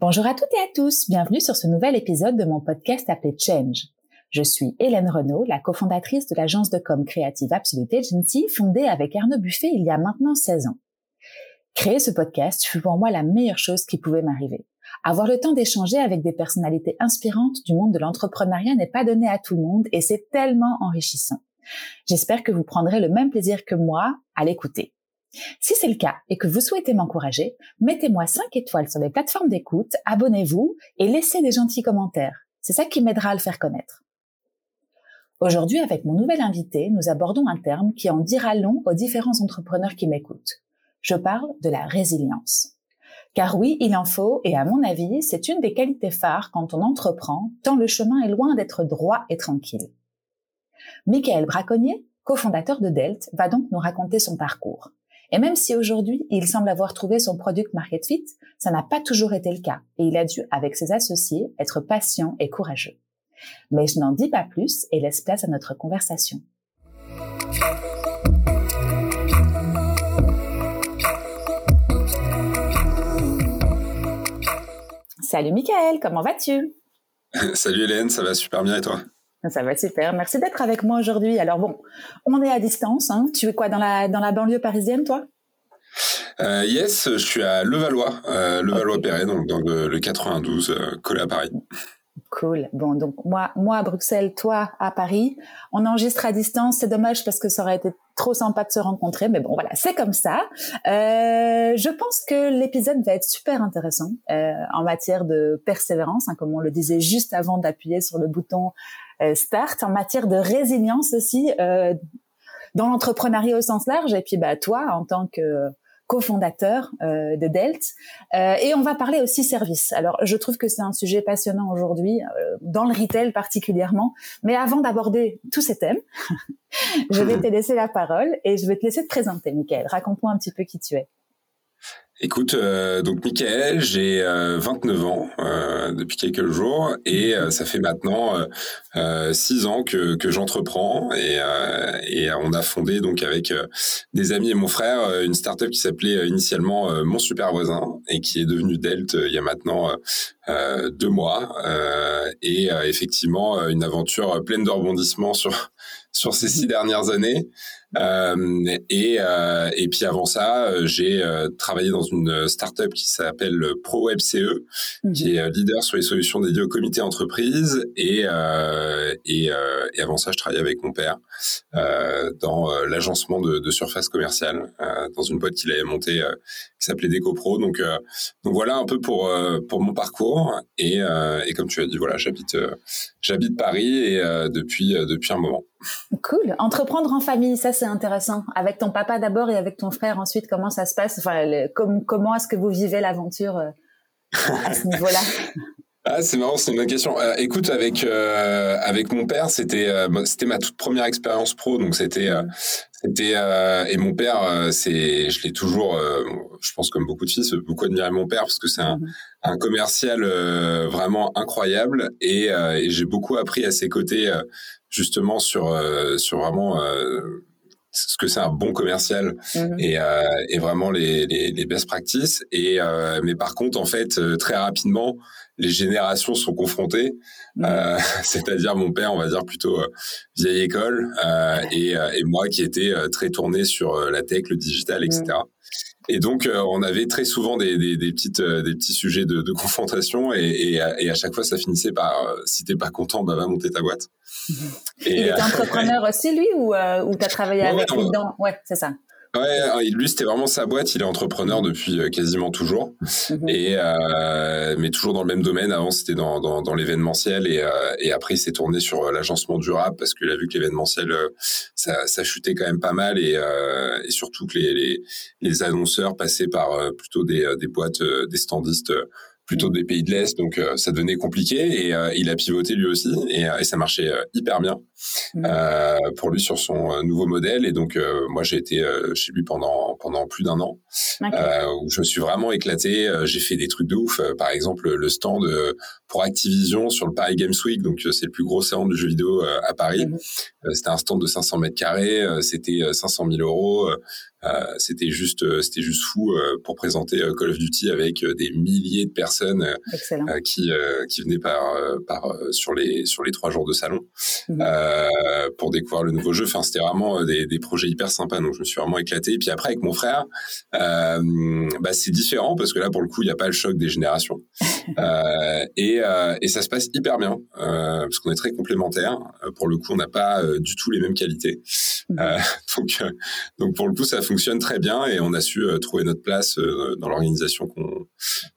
Bonjour à toutes et à tous, bienvenue sur ce nouvel épisode de mon podcast appelé Change. Je suis Hélène Renaud, la cofondatrice de l'agence de com créative Absolute Agency, fondée avec Arnaud Buffet il y a maintenant 16 ans. Créer ce podcast fut pour moi la meilleure chose qui pouvait m'arriver. Avoir le temps d'échanger avec des personnalités inspirantes du monde de l'entrepreneuriat n'est pas donné à tout le monde et c'est tellement enrichissant. J'espère que vous prendrez le même plaisir que moi à l'écouter. Si c'est le cas et que vous souhaitez m'encourager, mettez-moi 5 étoiles sur les plateformes d'écoute, abonnez-vous et laissez des gentils commentaires. C'est ça qui m'aidera à le faire connaître. Aujourd'hui, avec mon nouvel invité, nous abordons un terme qui en dira long aux différents entrepreneurs qui m'écoutent. Je parle de la résilience. Car oui, il en faut, et à mon avis, c'est une des qualités phares quand on entreprend, tant le chemin est loin d'être droit et tranquille. Michael Braconnier, cofondateur de Delt, va donc nous raconter son parcours. Et même si aujourd'hui, il semble avoir trouvé son product market fit, ça n'a pas toujours été le cas et il a dû, avec ses associés, être patient et courageux. Mais je n'en dis pas plus et laisse place à notre conversation. Salut Michael, comment vas-tu? Salut Hélène, ça va super bien et toi? Ça va super. Merci d'être avec moi aujourd'hui. Alors bon, on est à distance. Hein. Tu es quoi dans la dans la banlieue parisienne, toi? Euh, Yes, je suis à Levallois, euh, Levallois-Perret, donc dans le, 92, euh, collé à Paris. Cool. Bon, donc moi, moi à Bruxelles, toi à Paris. On enregistre à distance. C'est dommage parce que ça aurait été trop sympa de se rencontrer, mais bon, voilà, c'est comme ça. Euh, je pense que l'épisode va être super intéressant euh, en matière de persévérance, hein, comme on le disait juste avant d'appuyer sur le bouton euh, start, en matière de résilience aussi euh, dans l'entrepreneuriat au sens large. Et puis, bah, toi, en tant que cofondateur euh, de Delt. Euh, et on va parler aussi service. Alors, je trouve que c'est un sujet passionnant aujourd'hui, euh, dans le retail particulièrement. Mais avant d'aborder tous ces thèmes, je vais te laisser la parole et je vais te laisser te présenter, Michael. Raconte-moi un petit peu qui tu es. Écoute, euh, donc Michael, j'ai 29 euh, ans euh, depuis quelques jours et ça fait maintenant six ans que, que j'entreprends et, et on a fondé donc avec des amis et mon frère une startup qui s'appelait initialement Mon Super Voisin et qui est devenue Delt il y a maintenant deux mois et effectivement une aventure pleine de rebondissements sur sur ces six dernières années. Euh, et, euh, et puis avant ça, euh, j'ai euh, travaillé dans une startup qui s'appelle ProWebCE, mmh. qui est leader sur les solutions dédiées au comité entreprise. Et, et, et, avant ça, je travaillais avec mon père dans l'agencement de, de surface commerciale dans une boîte qu'il avait montée qui s'appelait DecoPro. Donc, donc voilà un peu pour pour mon parcours. Et, et comme tu as dit, voilà, j'habite j'habite Paris et depuis depuis un moment. Cool. Entreprendre en famille, ça c'est intéressant. Avec ton papa d'abord et avec ton frère ensuite, comment ça se passe? Enfin, comment est-ce que vous vivez l'aventure euh, à ce niveau-là? Ah, c'est marrant, c'est une bonne question. Euh, écoute, avec euh, avec mon père, c'était c'était ma toute première expérience pro, donc c'était c'était et mon père, c'est je l'ai toujours, je pense comme beaucoup de fils, beaucoup admiré mon père parce que c'est un, mm-hmm. un commercial vraiment incroyable et, et j'ai beaucoup appris à ses côtés justement sur sur vraiment ce que c'est un bon commercial mhm. et, euh, et vraiment les, les, les, best practices. Et mais par contre, en fait, très rapidement, les générations sont confrontées. Mhm. C'est-à-dire mon père, on va dire plutôt vieille école, et, et moi qui étais très tourné sur la tech, le digital, etc. Et donc, euh, on avait très souvent des, des, des petites, euh, des petits sujets de, de confrontation, et, et, et, à chaque fois, ça finissait par euh, si t'es pas content, bah va monter ta boîte. Et, Il était entrepreneur aussi, lui, ou, ou t'as travaillé avec lui dedans? Ouais, c'est ça. Ouais, hein, lui c'était vraiment sa boîte. Il est entrepreneur depuis euh, quasiment toujours, mhm. et euh, mais toujours dans le même domaine. Avant c'était dans, dans, dans l'événementiel et, euh, et après il s'est tourné sur l'agencement durable parce qu'il a vu que l'événementiel ça, ça chutait quand même pas mal et, et surtout que les, les, les annonceurs passaient par plutôt des, des boîtes, des standistes plutôt des pays de l'Est, donc euh, ça devenait compliqué. Et euh, il a pivoté lui aussi, et, et ça marchait hyper bien pour lui sur son nouveau modèle. Et donc moi j'ai été chez lui pendant pendant plus d'un an, où je me suis vraiment éclaté. j'ai fait des trucs de ouf. par exemple, le stand pour Activision sur le Paris Games Week, donc c'est le plus gros salon du jeu vidéo à Paris. c'était un stand de 500 mètres carrés, c'était 500 000 euros. Euh, c'était juste, euh, c'était juste fou euh, pour présenter Call of Duty avec des milliers de personnes qui qui venaient par par sur les sur les trois jours de salon mhm. pour découvrir le nouveau jeu. Enfin, c'était vraiment des, des projets hyper sympas. Donc, je me suis vraiment éclaté. Et puis après, avec mon frère, bah, c'est différent parce que là, pour le coup, il n'y a pas le choc des générations. et, et ça se passe hyper bien parce qu'on est très complémentaires. Pour le coup, on n'a pas du tout les mêmes qualités. Mhm. donc, donc pour le coup, ça fonctionne très bien et on a su euh, trouver notre place euh, dans l'organisation qu'on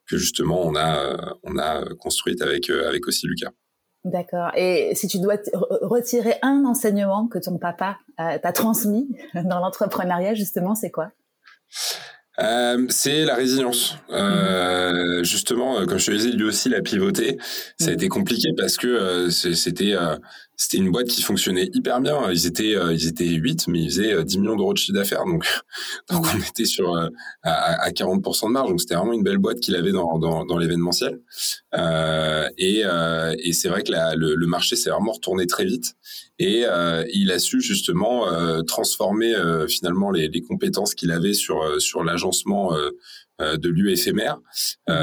que justement on a euh, on a construite avec avec aussi Lucas. D'accord. Et si tu dois retirer un enseignement que ton papa t'a transmis dans l'entrepreneuriat, justement, c'est quoi? Euh, c'est la résilience. Euh, mhm. Justement, comme je te disais, lui aussi l'a pivoté. Ça a mhm. été compliqué parce que c'était c'était une boîte qui fonctionnait hyper bien. Ils étaient, euh, ils étaient 8, mais ils faisaient 10 euh, millions d'euros de chiffre d'affaires. Donc, donc on était sur euh, à, à 40% de marge. Donc c'était vraiment une belle boîte qu'il avait dans, dans, dans l'événementiel. Euh, et, et c'est vrai que la, le, le, marché s'est vraiment retourné très vite. Et il a su justement transformer finalement les, les compétences qu'il avait sur sur l'agencement de lieux éphémères mmh.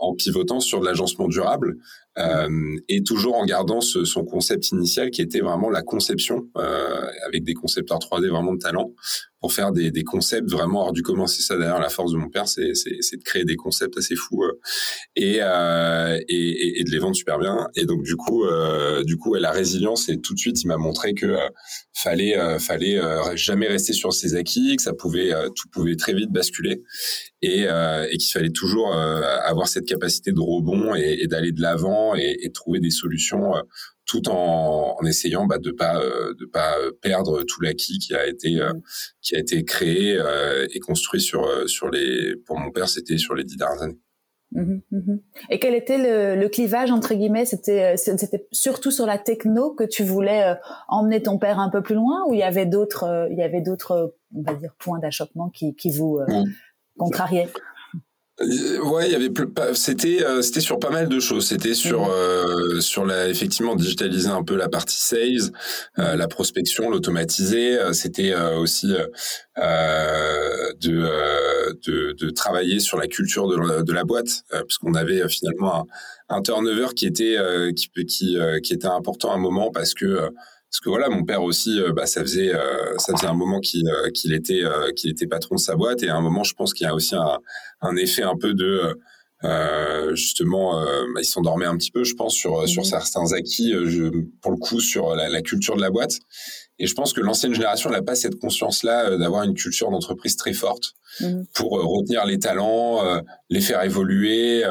en pivotant sur de l'agencement durable. Euh, et toujours en gardant ce, son concept initial qui était vraiment la conception euh, avec des concepteurs 3D vraiment de talent pour faire des, des concepts vraiment hors du commun. C'est ça d'ailleurs la force de mon père, c'est de créer des concepts assez fous euh, et, euh, et, et, de les vendre super bien. Et donc du coup, euh, du coup, la résilience et tout de suite, il m'a montré que euh, fallait fallait jamais rester sur ses acquis, que ça pouvait tout pouvait très vite basculer et, et qu'il fallait toujours avoir cette capacité de rebond et, et d'aller de l'avant et, et, trouver des solutions tout en, en essayant bah, de pas euh, de pas perdre tout l'acquis qui a été euh, qui a été créé euh, et construit sur sur les pour mon père c'était sur les dix dernières années. Mmh mmh et quel était le, le clivage entre guillemets? C'était c'était surtout sur la techno que tu voulais emmener ton père un peu plus loin, ou il y avait d'autres il y avait d'autres on va dire points d'achoppement qui qui vous mmh. contrariaient? Ouais, il y avait c'était euh, c'était sur pas mal de choses. C'était sur euh, sur la effectivement digitaliser un peu la partie sales, la prospection, l'automatiser. C'était aussi de, de, de travailler sur la culture de la, de la boîte, puisqu'on avait finalement un, un, turnover qui était qui qui qui était important à un moment parce que parce que voilà, mon père aussi, euh, bah, ça faisait euh, ça faisait un moment qu'il euh, qu'il était qu'il était patron de sa boîte. Et à un moment, je pense qu'il y a aussi un, un effet un peu de justement, bah, il s'endormait un petit peu, je pense, sur sur mmh. certains acquis, je, pour le coup, sur la, la, culture de la boîte. Et je pense que l'ancienne génération n'a pas cette conscience-là d'avoir une culture d'entreprise très forte mmh. pour retenir les talents, les faire évoluer,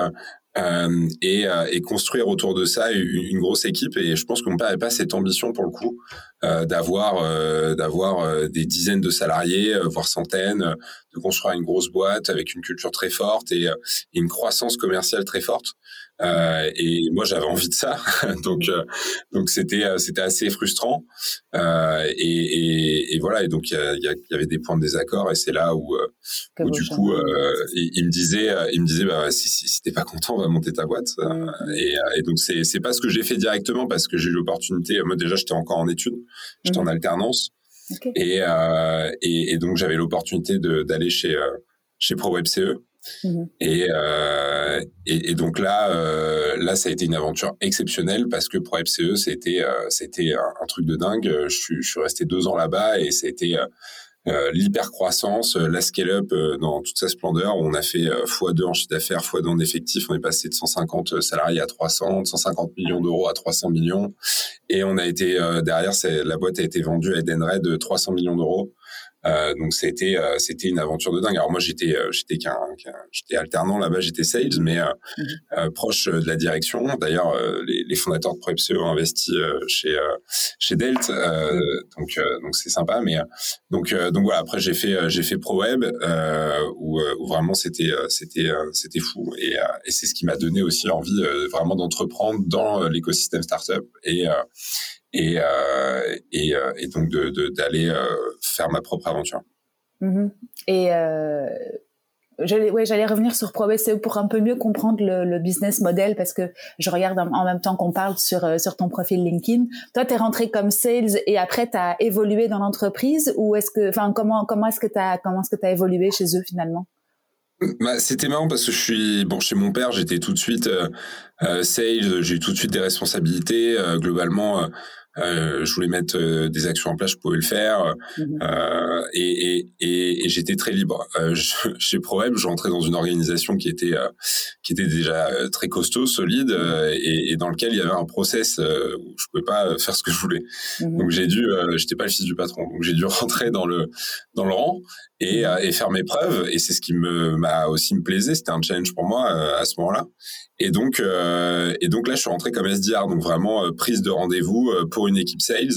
euh, et, euh, et, construire autour de ça une, grosse équipe. Et je pense qu'on n'avait pas cette ambition pour le coup euh, d'avoir euh, d'avoir euh, des dizaines de salariés, voire centaines, de construire une grosse boîte avec une culture très forte et, et une croissance commerciale très forte. Euh, et moi, j'avais envie de ça, donc donc c'était c'était assez frustrant. Euh, et, et, et, voilà. Et donc il y, y, avait des points de désaccord, et c'est là où, où du coup, il, il, me disait, il me disait, bah, si, si, si t'es pas content, on va monter ta boîte. Et, et, donc c'est c'est pas ce que j'ai fait directement parce que j'ai eu l'opportunité. Moi déjà, j'étais encore en études. J'étais en mhm. alternance. Et, euh, et, et, donc, j'avais l'opportunité d'aller chez, euh, chez ProWebCE. Et, euh, et, et, donc là, euh, là, ça a été une aventure exceptionnelle parce que ProWebCE, c'était euh, c'était un, truc de dingue. Je suis, je suis resté deux ans là-bas et c'était l'hypercroissance, euh, la scale-up dans toute sa splendeur. On a fait x2 en chiffre d'affaires, x2 en effectif. On est passé de 150 salariés à 300, de 150 millions d'euros à 300 millions. Et on a été derrière, la boîte a été vendue à Edenred de 300 millions d'euros. Donc c'était c'était une aventure de dingue. Alors moi j'étais j'étais qu'un j'étais alternant là-bas, j'étais sales, mais mhm. proche de la direction. D'ailleurs les, les, fondateurs de ProEpseo ont investi chez chez Delt, donc donc c'est sympa. Mais donc donc voilà après j'ai fait j'ai fait ProWeb où, où vraiment c'était c'était c'était fou et, et c'est ce qui m'a donné aussi envie vraiment d'entreprendre dans l'écosystème startup et et, euh, et, euh, et, donc d'aller de, euh, faire ma propre aventure. Mm-hmm. Et euh, j'allais ouais, revenir sur ProSEO pour un peu mieux comprendre le, le, business model parce que je regarde en, même temps qu'on parle sur, sur ton profil LinkedIn. Toi, tu es rentré comme sales et après, tu as évolué dans l'entreprise ou est-ce que, enfin, comment, comment est-ce que tu as, comment est-ce que as évolué chez eux finalement? Bah, c'était marrant parce que je suis bon chez mon père, j'étais tout de suite euh, sales, j'ai eu tout de suite des responsabilités. globalement, euh, je voulais mettre euh, des actions en place, je pouvais le faire. Mhm. Euh, et, et, et, et j'étais très libre. Euh, je, chez ProWeb, je rentrais dans une organisation qui était euh, qui était déjà très costaud, solide, mhm. et, et, dans lequel il y avait un process où je pouvais pas faire ce que je voulais. Mhm. Donc j'ai dû, j'étais pas le fils du patron, donc j'ai dû rentrer dans le dans le rang et, et faire mes preuves. Et c'est ce qui me m'a aussi me plaisait. C'était un challenge pour moi à ce moment-là. Et donc, euh, et donc là, je suis rentré comme SDR, donc vraiment euh, prise de rendez-vous euh, pour une équipe sales.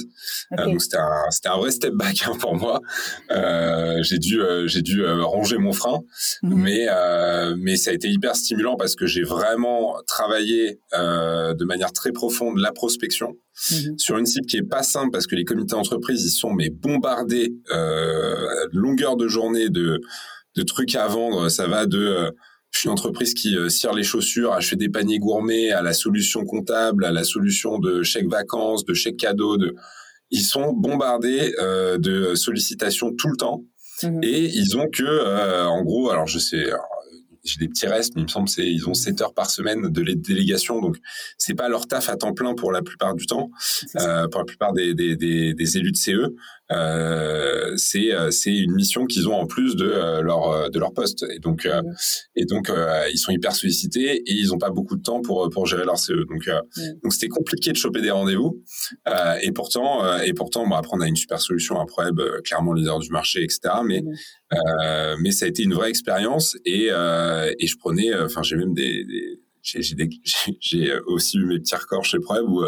donc c'était un, c'était un vrai step back hein, pour moi. j'ai dû, j'ai dû ranger mon frein, mhm. mais mais ça a été hyper stimulant parce que j'ai vraiment travaillé de manière très profonde la prospection mhm. sur une cible qui est pas simple parce que les comités d'entreprise ils sont mais bombardés longueur de journée de de trucs à vendre. Ça va de je suis une entreprise qui euh, cire les chaussures, achète des paniers gourmets, à la solution comptable, à la solution de chèques vacances, de chèques cadeaux. De... Ils sont bombardés euh, de sollicitations tout le temps. Mmh Et ils ont que, euh, en gros, alors je sais, j'ai des petits restes, mais il me semble c'est ils ont 7 heures par semaine de délégation, donc c'est pas leur taf à temps plein pour la plupart du temps, euh, pour la plupart des, des, des, des élus de CE. Euh, c'est euh, c'est une mission qu'ils ont en plus de euh, leur euh, de leur poste. Et donc et donc ils sont hyper sollicités et ils ont pas beaucoup de temps pour pour gérer leur CE donc donc c'était compliqué de choper des rendez-vous. Et pourtant et pourtant bon après on a une super solution un Proeb clairement leader du marché etc mais mais ça a été une vraie expérience et et je prenais enfin j'ai même des, des j'ai aussi eu mes petits records chez Proeb où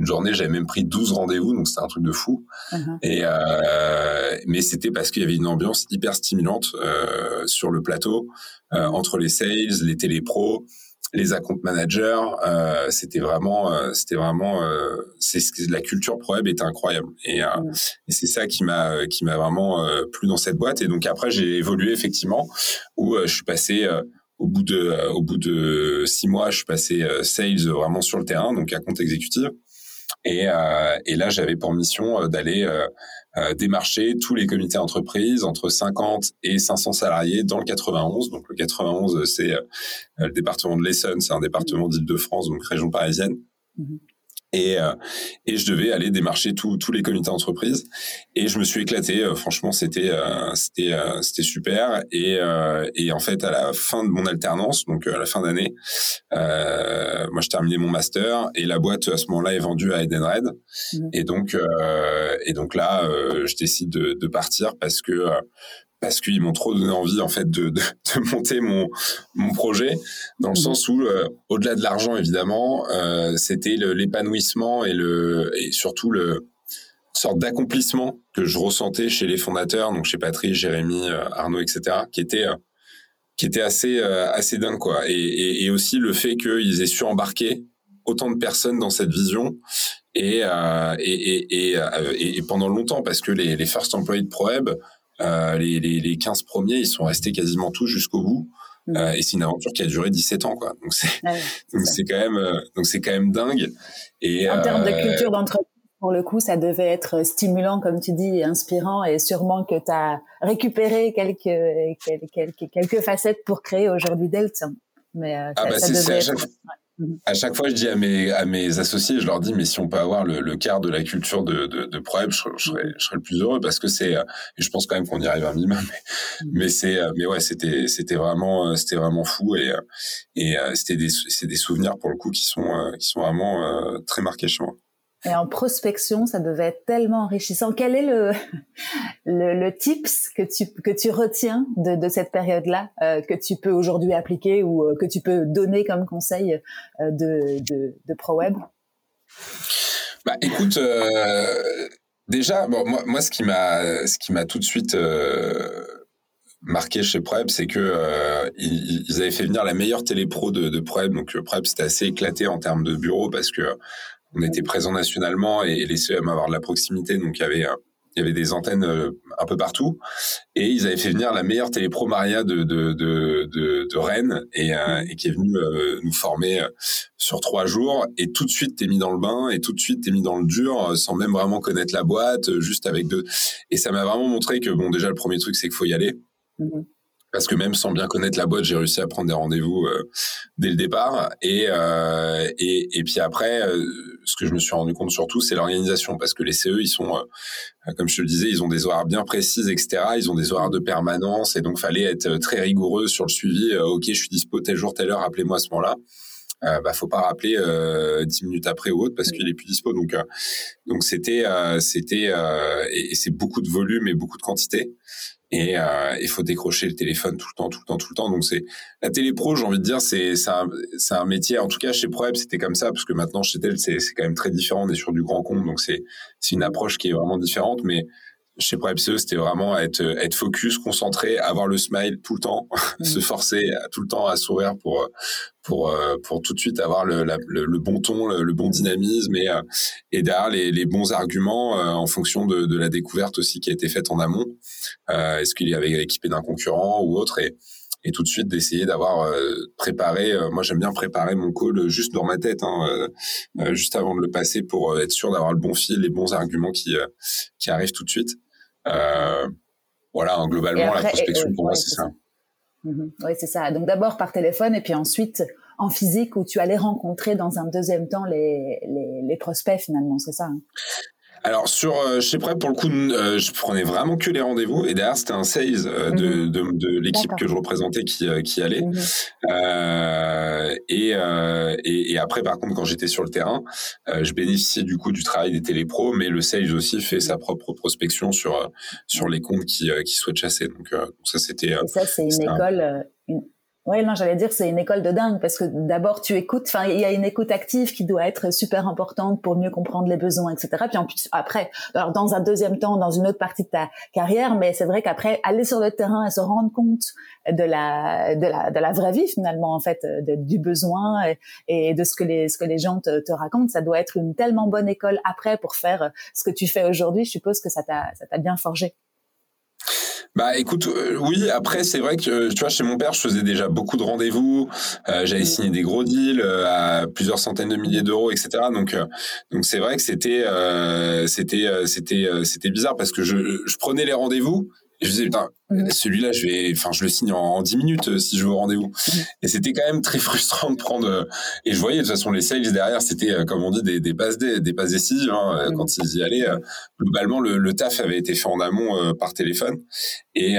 une journée, j'avais même pris 12 rendez-vous, donc c'était un truc de fou. Uh-huh. Et euh, mais c'était parce qu'il y avait une ambiance hyper stimulante euh, sur le plateau euh, entre les sales, les télépros, les account managers. Euh, c'était vraiment, euh, c'était vraiment, euh, c'est la culture ProWeb était incroyable. Et, uh-huh. et c'est ça qui m'a qui m'a vraiment plu dans cette boîte. Et donc après, j'ai évolué effectivement où je suis passé au bout de au bout de six mois, je suis passé sales vraiment sur le terrain, donc à compte exécutif. Et, euh, et là, j'avais pour mission euh, d'aller euh, démarcher tous les comités d'entreprise entre 50 et 500 salariés dans le 91. Donc le 91, c'est le département de l'Essonne, c'est un département d'Île-de-France, donc région parisienne. Mmh et, euh, et je devais aller démarcher tous les comités d'entreprise. Et je me suis éclaté euh, franchement c'était euh, c'était c'était super. Et et en fait à la fin de mon alternance donc à la fin d'année moi je terminais mon master et la boîte à ce moment-là est vendue à Edenred. Mmh. et donc et donc là je décide de, de partir parce que parce qu'ils m'ont trop donné envie en fait de, de, de monter mon mon projet dans le mmh. sens où euh, au-delà de l'argent évidemment euh, c'était l'épanouissement et le et surtout le sorte d'accomplissement que je ressentais chez les fondateurs donc chez Patrice Jérémy euh, Arnaud etc qui était qui était assez assez dingue quoi et, et, et aussi le fait qu'ils aient su embarquer autant de personnes dans cette vision et, et, et, et, pendant longtemps parce que les, les first employés de ProWeb euh, les, les, les 15 premiers, ils sont restés quasiment tous jusqu'au bout. Mm. Euh, et c'est une aventure qui a duré 17 ans, quoi. Donc c'est, donc c'est quand même, euh, donc c'est quand même dingue. Et en termes de culture d'entreprise, pour le coup, ça devait être stimulant, comme tu dis, inspirant, et sûrement que tu as récupéré quelques, quelques, quelques facettes pour créer aujourd'hui Delta. Mais ah ça, bah ça devait être... Mhm. À chaque fois, je dis à mes, à mes associés, je leur dis, mais si on peut avoir le, le quart de la culture de, de, de Proeb, je, je, serais, je serais le plus heureux parce que c'est, euh, et je pense quand même qu'on y arrive un minimum, mais, mhm. mais c'est, euh, mais ouais, c'était, c'était vraiment, euh, c'était vraiment fou et, et c'était des, c'est des souvenirs pour le coup qui sont, qui sont vraiment très marqués chez moi. Et en prospection, ça devait être tellement enrichissant. Quel est le, le, tips que tu, que tu retiens de, de cette période-là, euh, que tu peux aujourd'hui appliquer ou euh, que tu peux donner comme conseil euh, de, de, ProWeb? Bah, Écoute, déjà, bon, moi, moi, ce qui m'a, tout de suite marqué chez Prep, c'est que ils, avaient fait venir la meilleure télépro de, de. Donc Prep, c'était assez éclaté en termes de bureau parce que on était présent nationalement et, les CEM avoir de la proximité, donc il y avait il y avait des antennes euh, un peu partout. Et ils avaient fait venir la meilleure télépro Maria de de de, de, Rennes et, euh, et, qui est venue euh, nous former sur trois jours. Et tout de suite t'es mis dans le bain et tout de suite t'es mis dans le dur sans même vraiment connaître la boîte juste avec deux. Et ça m'a vraiment montré que bon déjà le premier truc c'est qu'il faut y aller. Mmh parce que même sans bien connaître la boîte, j'ai réussi à prendre des rendez-vous euh, dès le départ. Et, euh, et, et puis après, euh, ce que je me suis rendu compte surtout, c'est l'organisation, parce que les CE, ils sont, euh, comme je te le disais, ils ont des horaires bien précises, etc. Ils ont des horaires de permanence, et donc fallait être très rigoureux sur le suivi. ok, je suis dispo tel jour, telle heure, appelez-moi à ce moment-là. Euh, bah faut pas rappeler dix minutes après ou autre parce qu'il est plus dispo donc donc c'était c'était et, et c'est beaucoup de volume et beaucoup de quantité et euh, il faut décrocher le téléphone tout le temps, tout le temps, tout le temps. Donc c'est la télépro, j'ai envie de dire, c'est c'est un, métier. En tout cas chez ProEb, c'était comme ça parce que maintenant chez Tel, c'est c'est quand même très différent. On est sur du grand compte, donc c'est c'est une approche qui est vraiment différente. Mais chez ProEPCE, c'était vraiment être être focus, concentré, avoir le smile tout le temps, mmh. se forcer tout le temps à sourire pour pour euh, pour tout de suite avoir le, le, bon ton, le, bon dynamisme et euh, et derrière les, les bons arguments euh, en fonction de, de la découverte aussi qui a été faite en amont. Est-ce qu'il y avait équipé d'un concurrent ou autre et et tout de suite d'essayer d'avoir préparé. moi, j'aime bien préparer mon call juste dans ma tête, hein, juste avant de le passer pour être sûr d'avoir le bon fil, les bons arguments qui qui arrivent tout de suite. Euh, voilà, hein, globalement, la prospection, pour moi, c'est ça. Mhm. Oui, c'est ça. Donc d'abord par téléphone et puis ensuite en physique où tu allais rencontrer dans un deuxième temps les, les, les prospects finalement, c'est ça hein? Alors sur euh, chez Prep pour le coup, euh, je prenais vraiment que les rendez-vous et derrière c'était un sales euh, de, mhm. de, de l'équipe que je représentais qui, qui allait. Mhm. et, et, et après par contre quand j'étais sur le terrain, je bénéficiais du coup du travail des télépros, mais le sales aussi fait sa propre prospection sur sur les comptes qui, qui souhaitent chasser. Donc, donc ça c'était. ça c'est une école. Oui, non, j'allais dire c'est une école de dingue parce que d'abord tu écoutes, enfin il y a une écoute active qui doit être super importante pour mieux comprendre les besoins, etc. Puis en plus après, alors dans un deuxième temps, dans une autre partie de ta carrière, mais c'est vrai qu'après aller sur le terrain et se rendre compte de la de la de la vraie vie finalement en fait, du besoin et, de ce que les ce que les gens te, te racontent, ça doit être une tellement bonne école après pour faire ce que tu fais aujourd'hui. Je suppose que ça t'a ça t'a bien forgé. Bah écoute, euh, oui, après c'est vrai que tu vois chez mon père, je faisais déjà beaucoup de rendez-vous, euh, j'avais signé des gros deals euh, à plusieurs centaines de milliers d'euros, etc. Donc donc c'est vrai que c'était c'était c'était c'était bizarre parce que je, je prenais les rendez-vous et je disais, putain, mhm. celui-là, je vais, enfin, je le signe en, 10 minutes euh, si je veux au rendez-vous. Mhm. Et c'était quand même très frustrant de prendre, euh, et je voyais, de toute façon, les sales derrière, c'était, euh, comme on dit, des, des passes, des, des passes décisives, hein, mhm. quand ils y allaient. globalement, le, le, taf avait été fait en amont par téléphone. Et,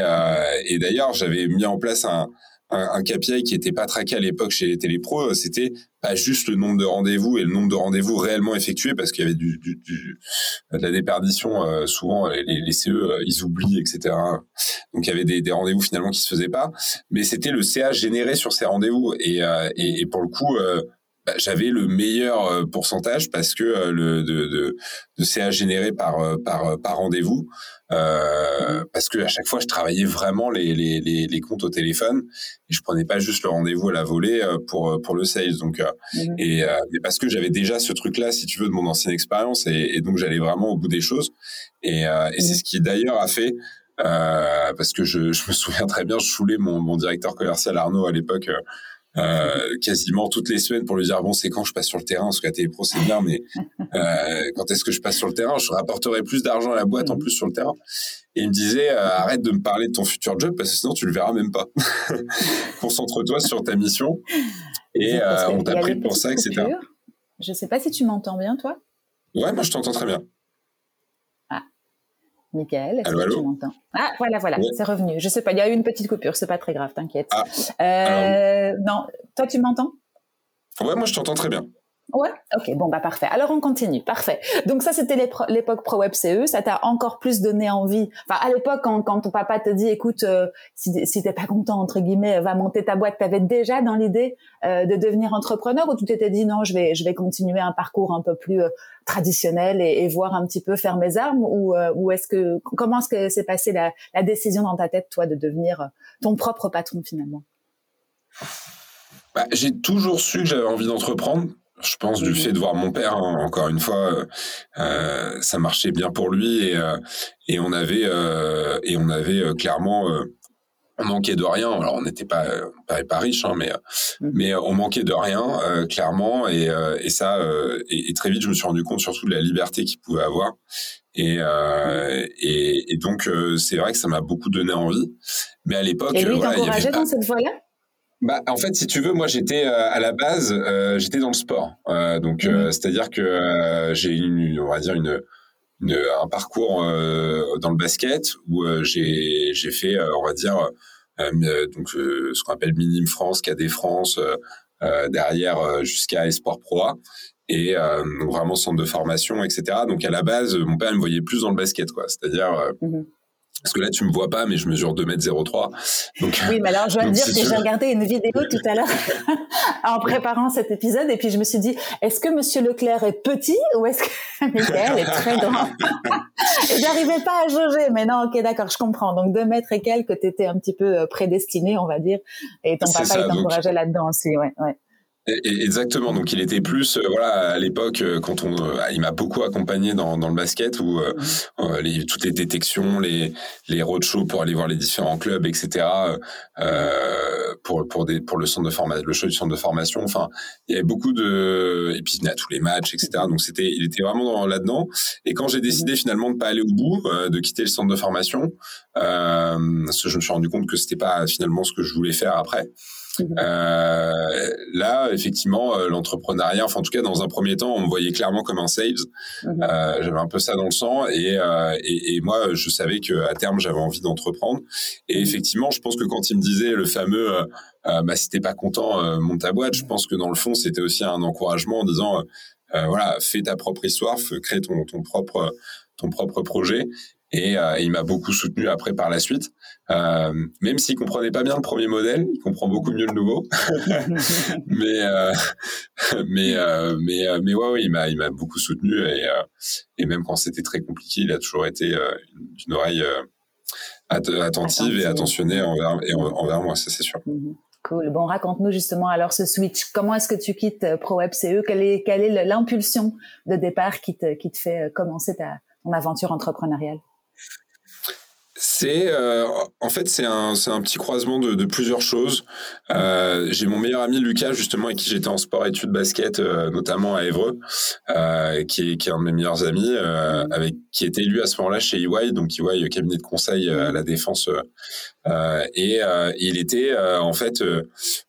et d'ailleurs, j'avais mis en place un, un, un KPI qui était pas traqué à l'époque chez les télépros, c'était pas juste le nombre de rendez-vous et le nombre de rendez-vous réellement effectués parce qu'il y avait du, du, du, de la déperdition. Euh, souvent, les, les, CE, euh, ils oublient, etc. Donc, il y avait des, des rendez-vous finalement qui se faisaient pas. Mais c'était le CA généré sur ces rendez-vous. Et, euh, et, et, pour le coup, bah, j'avais le meilleur pourcentage parce que le de, de, de CA généré par par par rendez-vous euh, parce que à chaque fois je travaillais vraiment les, les, les, les, comptes au téléphone et je prenais pas juste le rendez-vous à la volée euh, pour euh, pour le sales donc mmh. et parce que j'avais déjà ce truc là si tu veux de mon ancienne expérience et, et donc j'allais vraiment au bout des choses et, et c'est mmh. ce qui d'ailleurs a fait parce que je, je, me souviens très bien je choulais mon, mon directeur commercial Arnaud à l'époque euh, quasiment toutes les semaines pour lui dire bon c'est quand je passe sur le terrain? Parce qu'à Télépro c'est bien mais euh, quand est-ce que je passe sur le terrain? Je rapporterai plus d'argent à la boîte en plus sur le terrain. Et il me disait euh, arrête de me parler de ton futur job parce que sinon tu le verras même pas. Concentre-toi sur ta mission. Et on t'a pris pour ça etc je sais pas si tu m'entends bien toi. Ouais moi je t'entends très bien Michael, est-ce que tu m'entends? Ah, voilà, voilà, c'est revenu. Je sais pas, il y a eu une petite coupure, c'est pas très grave, t'inquiète. Ah, euh, non, toi, tu m'entends? Ouais, moi, je t'entends très bien. Ouais, ok, bon bah parfait. Alors on continue, parfait. Donc ça c'était l'époque pro web CE, ça t'a encore plus donné envie. Enfin à l'époque quand, ton papa te dit écoute euh, si, t'es pas content entre guillemets va monter ta boîte, t'avais déjà dans l'idée euh, de devenir entrepreneur ou tu t'étais dit non je vais je vais continuer un parcours un peu plus euh, traditionnel et, voir un petit peu faire mes armes ou ou est-ce que comment est-ce que s'est passée la, la décision dans ta tête toi de devenir ton propre patron finalement? Bah, j'ai toujours su que j'avais envie d'entreprendre je pense du fait de voir mon père, hein, encore une fois, euh, euh, ça marchait bien pour lui et, euh, et on avait et on avait clairement on manquait de rien. Alors on n'était pas pas, riche, hein, mais mmh. mais on manquait de rien clairement et, et ça et, très vite je me suis rendu compte surtout de la liberté qu'il pouvait avoir et et, donc c'est vrai que ça m'a beaucoup donné envie. Mais à l'époque, et lui t'encourageait dans cette voie-là? Bah, en fait, si tu veux, moi, j'étais euh, à la base, euh, j'étais dans le sport. Euh, donc, mhm. c'est-à-dire que j'ai une, on va dire une, une un parcours dans le basket où j'ai j'ai fait, on va dire, donc ce qu'on appelle minime France, KD France, derrière jusqu'à Esport Pro et donc vraiment centre de formation, etc. Donc à la base, mon père me voyait plus dans le basket, quoi. C'est-à-dire mhm. Parce que là, tu me vois pas, mais je mesure 2m03. Donc, oui, mais alors, je dois te dire que j'ai regardé une vidéo tout à l'heure en préparant cet épisode et puis je me suis dit, est-ce que Monsieur Leclerc est petit ou est-ce que Michael est très grand Et j'arrivais pas à jauger, mais non, ok, d'accord, je comprends. Donc, 2 mètres et quelques, tu étais un petit peu euh, prédestiné, on va dire. Et ton papa, il t'encourageait là-dedans aussi, ouais, ouais. Exactement. Donc il était plus, euh, voilà, à l'époque euh, quand on, euh, il m'a beaucoup accompagné dans, dans le basket où mmh. les, toutes les détections, les les roadshows pour aller voir les différents clubs, etc. pour pour des pour le centre de formation, le show du centre de formation. Enfin, il y avait beaucoup de et puis il à tous les matchs, etc. Donc c'était, il était vraiment là-dedans. Et quand j'ai décidé mmh. finalement de pas aller au bout, de quitter le centre de formation, parce que je me suis rendu compte que c'était pas finalement ce que je voulais faire après. Euh, là, effectivement, euh, l'entrepreneuriat, enfin en tout cas dans un premier temps, on me voyait clairement comme un sales. Mhm. Euh, j'avais un peu ça dans le sang et, euh, et, et, moi, je savais que à terme, j'avais envie d'entreprendre. Et mhm. effectivement, je pense que quand il me disait le fameux, euh, bah, si t'es pas content, monte ta boîte, je pense que dans le fond, c'était aussi un encouragement en disant, voilà, fais ta propre histoire, crée ton, ton propre ton propre projet et euh, il m'a beaucoup soutenu après par la suite. Euh, même s'il comprenait pas bien le premier modèle, il comprend beaucoup mieux le nouveau. mais euh, mais euh, mais euh, mais ouais, ouais, il m'a il m'a beaucoup soutenu et et même quand c'était très compliqué, il a toujours été d'une oreille attentive et attentionnée envers et envers moi, ça c'est sûr. Mhm. Cool. Bon, raconte-nous justement alors ce switch. Comment est-ce que tu quittes ProWeb CE Quelle est quelle est l'impulsion de départ qui te qui te fait commencer ta ton aventure entrepreneuriale? C'est euh, en fait c'est un un petit croisement de, plusieurs choses. Euh, j'ai mon meilleur ami Lucas justement avec qui j'étais en sport études basket euh, notamment à Évreux, qui est qui est un de mes meilleurs amis avec qui était élu à ce moment-là chez EY donc EY cabinet de conseil à la défense et il était en fait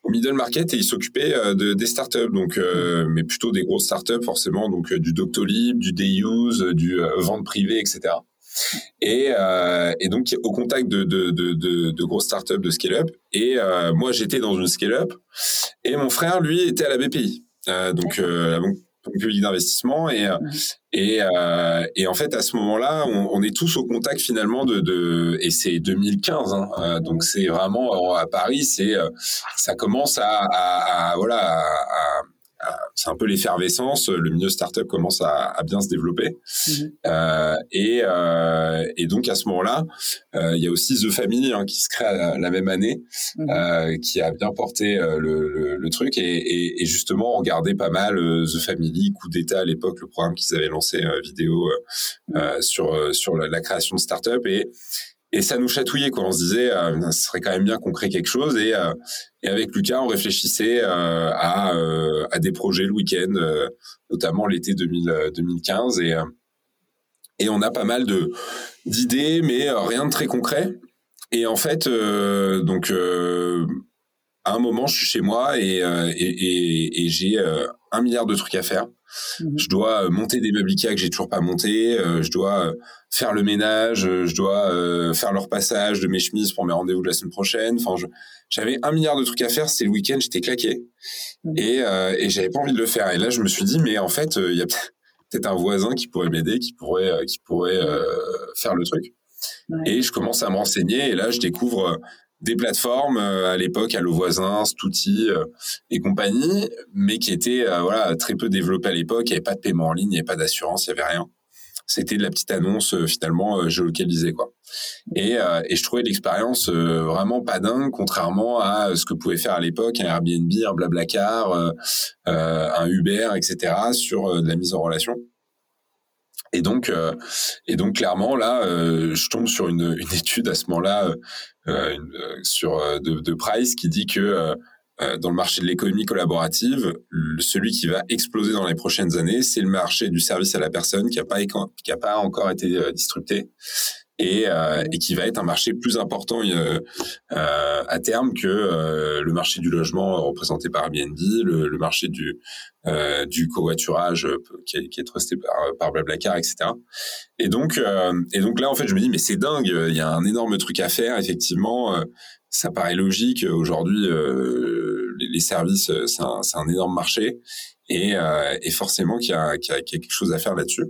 au middle market et il s'occupait de des startups donc mais plutôt des grosses startups forcément donc du Doctolib, du Dayuse, du vente privée etc. Et, euh, et donc au contact de, de, de, de, de grosses startups de scale-up. Et euh, moi, j'étais dans une scale-up. Et mon frère, lui, était à la BPI, euh, donc euh, la banque publique d'investissement. Et, euh, et, euh, et en fait, à ce moment-là, on, on, est tous au contact finalement de, de et c'est 2015. Hein, donc c'est vraiment à Paris, c'est ça commence à, à, à voilà à, c'est un peu l'effervescence. Le milieu startup commence à, à bien se développer. Mhm. Euh, et, euh, et, donc à ce moment-là, euh, il y a aussi The Family hein, qui se crée la, même année, mhm. qui a bien porté le, le, le, truc. Et, et, et, justement, on regardait pas mal The Family, coup d'état à l'époque, le programme qu'ils avaient lancé vidéo mhm. sur sur la, la, création de startup et et ça nous chatouillait quoi. On se disait, euh, ce serait quand même bien qu'on crée quelque chose. Et, euh, et avec Lucas, on réfléchissait euh, à, euh, à des projets le week-end, euh, notamment l'été 2015. Et, et on a pas mal de d'idées, mais rien de très concret. Et en fait, donc à un moment, je suis chez moi et, et, et, et j'ai un milliard de trucs à faire. Mhm. Je dois monter des meubles Ikea que j'ai toujours pas monté. je dois faire le ménage. Je dois faire leur passage de mes chemises pour mes rendez-vous de la semaine prochaine. Enfin, j'avais un milliard de trucs à faire. C'était le week-end, j'étais claqué mhm. et, et j'avais pas envie de le faire. Et là, je me suis dit, mais en fait, il y a peut-être un voisin qui pourrait m'aider, qui pourrait, qui pourrait faire le truc. Et je commence à me renseigner et là, je découvre euh, des plateformes euh, à l'époque, Allo Voisin, Stouti euh, et compagnie, mais qui étaient voilà très peu développées à l'époque. Il n'y avait pas de paiement en ligne, il n'y avait pas d'assurance, il n'y avait rien. C'était de la petite annonce finalement géolocalisée quoi. Et, et je trouvais l'expérience vraiment pas dingue, contrairement à ce que pouvait faire à l'époque un Airbnb, un Blablacar, un Uber, etc. sur de la mise en relation. Et donc, euh, et donc clairement là, euh, je tombe sur une, une étude à ce moment-là euh, sur de, de, Price qui dit que dans le marché de l'économie collaborative, celui qui va exploser dans les prochaines années, c'est le marché du service à la personne qui n'a pas, qui a pas encore été disrupté et, euh, et, qui va être un marché plus important euh, euh, à terme que euh, le marché du logement représenté par Airbnb, le, le marché du euh, du covoiturage qui est, qui est trusté par, par Blablacar, etc. Et donc et donc là en fait je me dis mais c'est dingue, il y a un énorme truc à faire effectivement. ça paraît logique aujourd'hui. Les, les, services, c'est un, un, énorme marché et, et forcément qu'il y, qu y, a quelque chose à faire là-dessus.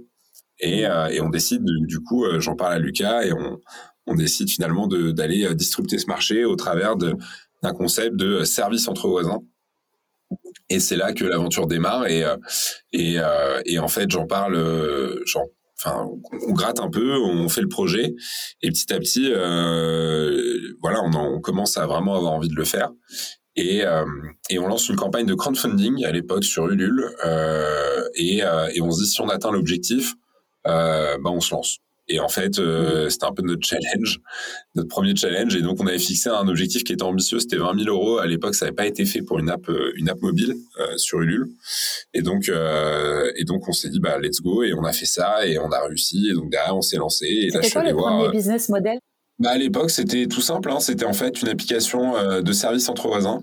Et, euh, et on décide, du coup, euh, j'en parle à Lucas et on, on décide finalement d'aller euh, disrupter ce marché au travers d'un concept de service entre voisins. Et c'est là que l'aventure démarre et, et, et en fait, j'en parle, genre, enfin, on gratte un peu, on fait le projet et petit à petit, euh, voilà, on, on, commence à vraiment avoir envie de le faire. Et, euh, et on lance une campagne de crowdfunding à l'époque sur Ulule euh, et, et on se dit si on atteint l'objectif, bah on se lance. Et en fait, euh, c'était un peu notre challenge, notre premier challenge. Et donc, on avait fixé un objectif qui était ambitieux, c'était 20 000 euros. À l'époque, ça n'avait pas été fait pour une app, euh, une app mobile euh, sur Ulule. Et donc, euh, et donc, on s'est dit, bah, let's go. Et on a fait ça et on a réussi. Et donc, derrière, on s'est lancé. Et là, le premier business model? Bah à l'époque, c'était tout simple. Hein. C'était en fait une application euh, de service entre voisins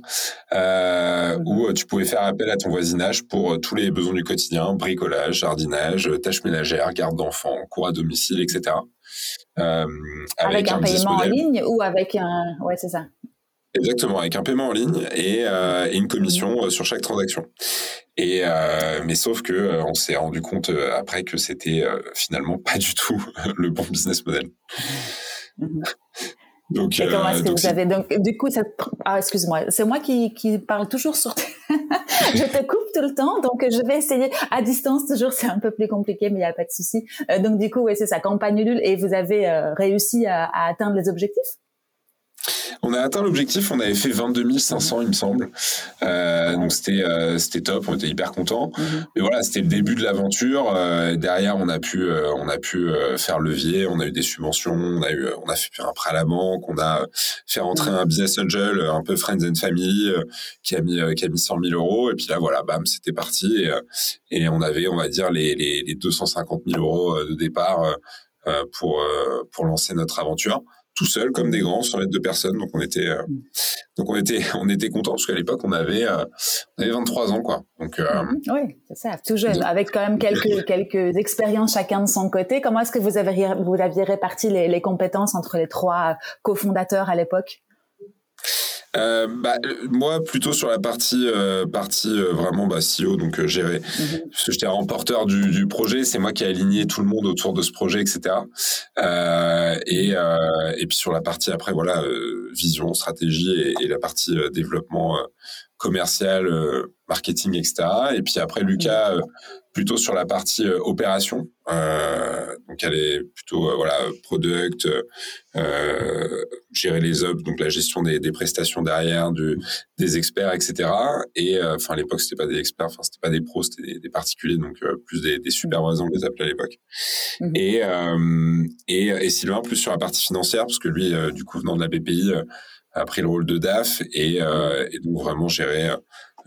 euh, où euh, tu pouvais faire appel à ton voisinage pour euh, tous les besoins du quotidien bricolage, jardinage, tâches ménagères, garde d'enfants, cours à domicile, etc. Avec, un, paiement en ligne ou avec un. Ouais, c'est ça. Exactement, avec un paiement en ligne et, et une commission sur chaque transaction. Et mais sauf que on s'est rendu compte après que c'était finalement pas du tout le bon business model. Mhm. Donc, et comment est-ce que vous avez donc du coup ça ah excuse-moi c'est moi qui, qui parle toujours sur je te coupe tout le temps donc je vais essayer à distance toujours c'est un peu plus compliqué mais il y a pas de souci euh, donc du coup ouais c'est ça campagne nulle et vous avez euh, réussi à, à atteindre les objectifs? On a atteint l'objectif, on avait fait 22 500, il me semble. Euh, donc c'était euh, c'était top, on était hyper contents. Mhm. Mais voilà, c'était le début de l'aventure. Euh, derrière, on a pu on a pu faire levier, on a eu des subventions, on a eu on a fait un prêt à la banque, on a fait rentrer un business angel, un peu friends and family, qui a mis qui a mis 100 000 euros. Et puis là, voilà, bam, c'était parti. Et, et, on avait, on va dire, les, les, les 250 000 euros de départ pour pour lancer notre aventure tout seul comme des grands sans l'aide de personne donc on était euh, donc on était on était content parce qu'à l'époque on avait euh, on avait 23 ans quoi. Donc euh, mhm. oui c'est ça tout jeune avec quand même quelques quelques expériences chacun de son côté. Comment est-ce que vous avez vous aviez réparti les, les compétences entre les trois cofondateurs à l'époque? Euh, bah, moi, plutôt sur la partie euh, partie euh, vraiment bah, CEO, donc gérer, mhm. parce que j'étais remporteur du, du projet, c'est moi qui ai aligné tout le monde autour de ce projet, etc. et et puis sur la partie après, voilà, vision, stratégie et, et la partie développement commercial, marketing, etc. Et puis après, Lucas, mhm plutôt sur la partie euh, opération. Euh, donc elle est plutôt euh, voilà product, euh, gérer les hubs, donc la gestion des, des prestations derrière, du, des experts, etc. Et enfin à l'époque c'était pas des experts, enfin c'était pas des pros, c'était des, des, particuliers, donc plus des, des supervisors on les appelait à l'époque. Mhm. Et, et et Sylvain plus sur la partie financière parce que lui du coup venant de la BPI a pris le rôle de DAF et, et donc vraiment gérer euh,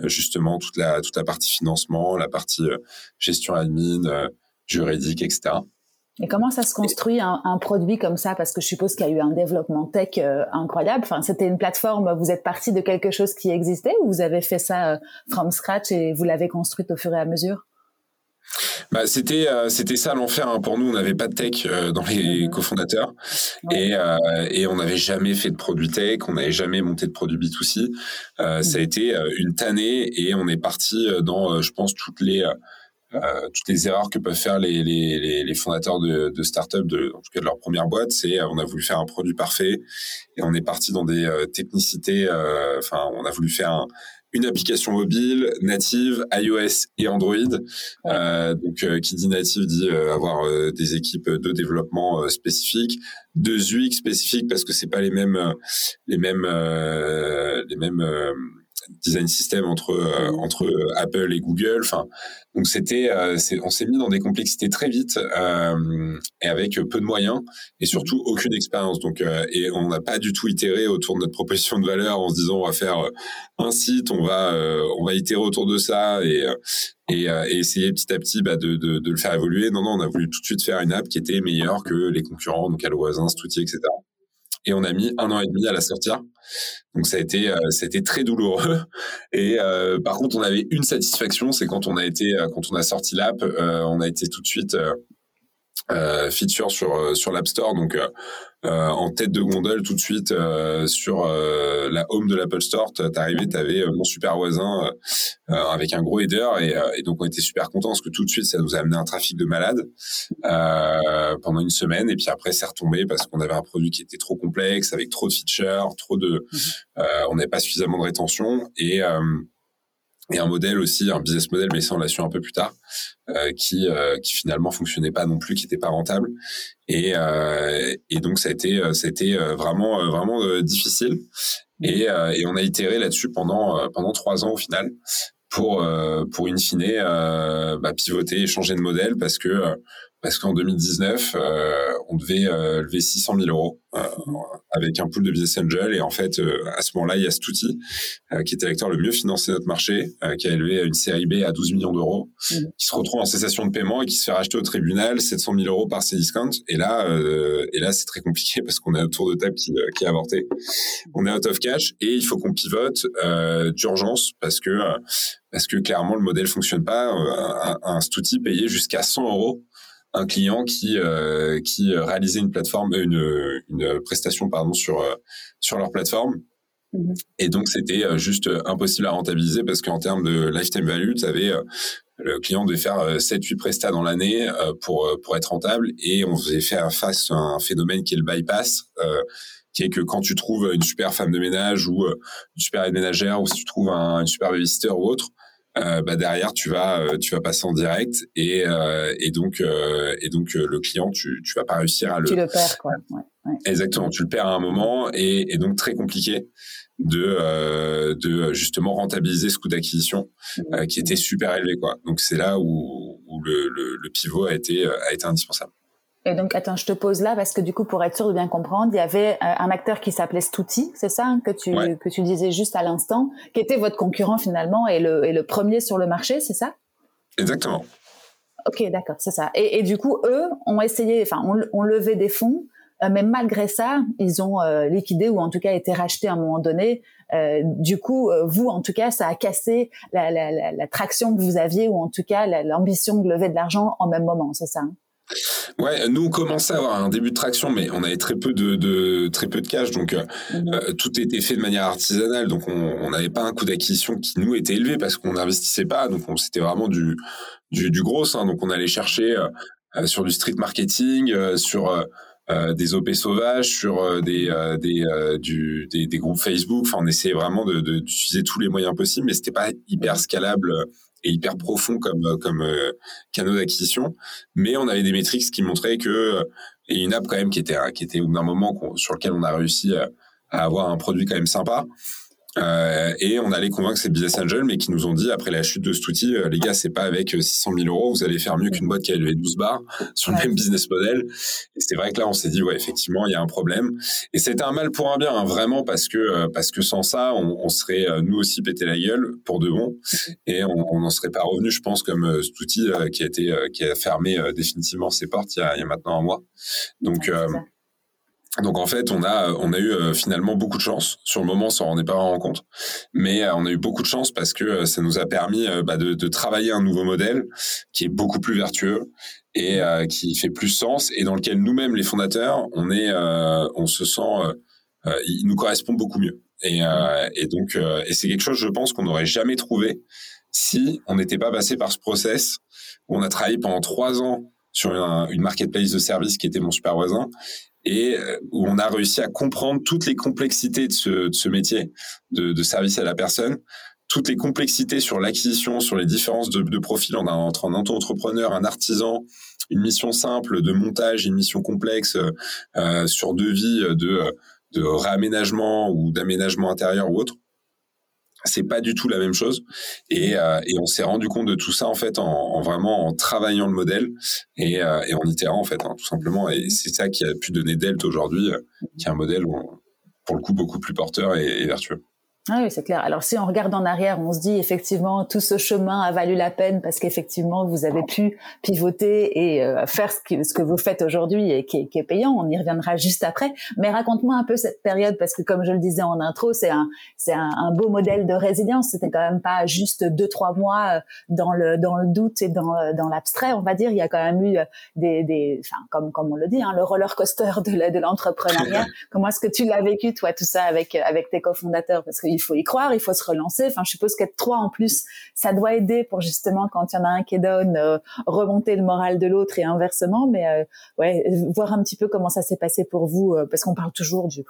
justement toute la toute la partie financement, la partie euh, gestion admin, euh, juridique, etc. Et comment ça se construit un, un, produit comme ça? Parce que je suppose qu'il y a eu un développement tech incroyable. Enfin, c'était une plateforme. Vous êtes parti de quelque chose qui existait ou vous avez fait ça from scratch et vous l'avez construite au fur et à mesure? Bah, c'était euh, c'était ça l'enfer hein. pour nous. On n'avait pas de tech euh, dans les cofondateurs et euh, et on n'avait jamais fait de produit tech, on n'avait jamais monté de produit B2C. Ça a été une tannée et on est parti dans, je pense, toutes les toutes les erreurs que peuvent faire les, les, les fondateurs de, de start-up, de, en tout cas de leur première boîte, c'est on a voulu faire un produit parfait et on est parti dans des technicités. Enfin, on a voulu faire un, une application mobile native iOS et Android. Euh, donc, euh, qui dit native dit euh, avoir euh, des équipes de développement spécifiques, de UX spécifiques parce que c'est pas les mêmes les mêmes les mêmes design system entre euh, entre euh, Apple et Google. Enfin, donc c'était, euh, on s'est mis dans des complexités très vite et avec peu de moyens et surtout aucune expérience. Donc et on n'a pas du tout itéré autour de notre proposition de valeur en se disant on va faire un site, on va on va itérer autour de ça et et, et, essayer petit à petit bah, de, de, de, le faire évoluer. Non, non, on a voulu tout de suite faire une app qui était meilleure que les concurrents, donc Allo Voisin, Stouti, etc et on a mis un an et demi à la sortir. Donc ça a été, euh, ça a été très douloureux. Et euh, par contre, on avait une satisfaction, c'est quand on a été, euh, quand on a sorti l'app, euh, on a été tout de suite euh, feature sur sur l'App Store. Donc euh, en tête de gondole tout de suite euh, sur euh, la home de l'Apple Store. T'arrivais, t'avais mon super voisin avec un gros header et, et, donc on était super contents parce que tout de suite ça nous a amené un trafic de malade pendant une semaine et puis après c'est retombé parce qu'on avait un produit qui était trop complexe avec trop de features, trop de, mmh. on n'avait pas suffisamment de rétention et et un modèle aussi, un business model, mais ça on l'a su un peu plus tard, euh, qui euh, qui finalement fonctionnait pas non plus, qui était pas rentable, et euh, et donc ça a été ça a été vraiment vraiment difficile, et et on a itéré là-dessus pendant pendant trois ans au final pour pour in fine bah, pivoter et changer de modèle parce que parce qu'en 2019, euh, on devait euh, lever 600 000 euros euh, avec un pool de business angel. Et en fait, euh, à ce moment-là, il y a Stouti, qui était l'acteur le mieux financé de notre marché, qui a élevé une série B à 12 millions d'euros, mmh. qui se retrouve en cessation de paiement et qui se fait racheter au tribunal 700 000 euros par ses discounts. Et là, et là, c'est très compliqué parce qu'on a un tour de table qui, qui a avorté. On est out of cash et il faut qu'on pivote d'urgence parce que parce que clairement le modèle fonctionne pas. Un, un Stouti payé jusqu'à 100 euros un client qui euh, qui réalisait une plateforme une une prestation pardon sur euh, sur leur plateforme mhm. et donc c'était euh, juste impossible à rentabiliser parce qu'en termes de lifetime value tu avais le client devait faire 7 8 prestats dans l'année pour pour être rentable et on faisait faire face à un phénomène qui est le bypass qui est que quand tu trouves une super femme de ménage ou une super aide ménagère ou si tu trouves un, une super babysitter ou autre euh, bah derrière tu vas euh, tu vas passer en direct et euh, et donc et donc le client tu tu vas pas réussir à le tu le perds quoi. Ouais, exactement tu le perds à un moment et, et donc très compliqué de de justement rentabiliser ce coût d'acquisition mmh. qui était super élevé quoi. Donc c'est là où, où le, le, le pivot a été a été indispensable et donc, attends, je te pose là parce que du coup, pour être sûr de bien comprendre, il y avait euh, un acteur qui s'appelait Stouti, c'est ça hein, que tu que tu disais juste à l'instant, qui était votre concurrent finalement et le et le premier sur le marché, c'est ça? Exactement. Ok, d'accord, c'est ça. Et, et, du coup, eux ont essayé, enfin, ont, levé des fonds, euh, mais malgré ça, ils ont euh, liquidé ou en tout cas été rachetés à un moment donné. du coup, vous, en tout cas, ça a cassé la, la, la, la traction que vous aviez ou en tout cas l'ambition de lever de l'argent en même moment, c'est ça hein? Ouais, nous on commençait à avoir un début de traction, mais on avait très peu de, de très peu de cash, donc euh, mhm. euh, tout était fait de manière artisanale, donc on n'avait pas un coût d'acquisition qui nous était élevé parce qu'on n'investissait pas, donc c'était vraiment du du, du gros, hein, donc on allait chercher euh, sur du street marketing, sur des OP sauvages, sur des des, du, des, des groupes Facebook, enfin on essayait vraiment de d'utiliser tous les moyens possibles, mais c'était pas hyper scalable et hyper profond comme euh, comme euh, canaux d'acquisition, mais on avait des métriques qui montraient que euh, et une app quand même qui était qui était d'un moment sur lequel on a réussi à, avoir un produit quand même sympa. Euh, et on allait convaincre ces business angels, mais qui nous ont dit après la chute de cet outil, euh, les gars, c'est pas avec 600 000 euros, vous allez faire mieux qu'une boîte qui a levé 12 bars sur le même business model. Et c'est vrai que là, on s'est dit, ouais, effectivement, il y a un problème. Et c'était un mal pour un bien, hein, vraiment, parce que euh, parce que sans ça, on, on, serait nous aussi pété la gueule pour de bon, et on n'en serait pas revenu, je pense, comme cet outil qui a été qui a fermé définitivement ses portes il y a, il y a maintenant un mois. Donc donc en fait, on a on a eu euh, finalement beaucoup de chance. Sur le moment, on s'en rendait pas vraiment compte, mais euh, on a eu beaucoup de chance parce que euh, ça nous a permis bah, de, de, travailler un nouveau modèle qui est beaucoup plus vertueux et qui fait plus sens et dans lequel nous-mêmes les fondateurs, on est, on se sent, il nous correspond beaucoup mieux. Et, et donc et c'est quelque chose, je pense, qu'on n'aurait jamais trouvé si on n'était pas passé par ce process où on a travaillé pendant trois ans sur une marketplace de services qui était mon super voisin et euh, où on a réussi à comprendre toutes les complexités de ce, de ce métier de, de, service à la personne, toutes les complexités sur l'acquisition, sur les différences de, de profil entre un auto-entrepreneur, un artisan, une mission simple de montage, une mission complexe euh, sur devis de, de réaménagement ou d'aménagement intérieur ou autre c'est pas du tout la même chose. Et, euh, et on s'est rendu compte de tout ça en fait en, en vraiment en travaillant le modèle et, euh, et en itérant en fait hein, tout simplement. Et c'est ça qui a pu donner Delt aujourd'hui euh, qui est un modèle pour le coup beaucoup plus porteur et, et vertueux. Ah oui, c'est clair. Alors si on regarde en arrière, on se dit effectivement tout ce chemin a valu la peine parce qu'effectivement vous avez pu pivoter et euh, faire ce que, ce que vous faites aujourd'hui et qui est, qui est, payant. On y reviendra juste après. Mais raconte-moi un peu cette période parce que comme je le disais en intro, c'est un c'est un, un, beau modèle de résilience. C'était quand même pas juste deux trois mois euh, dans le dans le doute et dans dans l'abstrait, on va dire. Il y a quand même eu des des enfin comme comme on le dit, hein, le roller coaster de l'entrepreneuriat. Comment est-ce que tu l'as vécu toi tout ça avec avec tes cofondateurs? Parce que il faut y croire, il faut se relancer. Enfin, je suppose qu'être trois en plus, ça doit aider pour justement quand il y en a un qui donne euh, remonter le moral de l'autre et inversement. Mais euh, ouais, voir un petit peu comment ça s'est passé pour vous, euh, parce qu'on parle toujours du,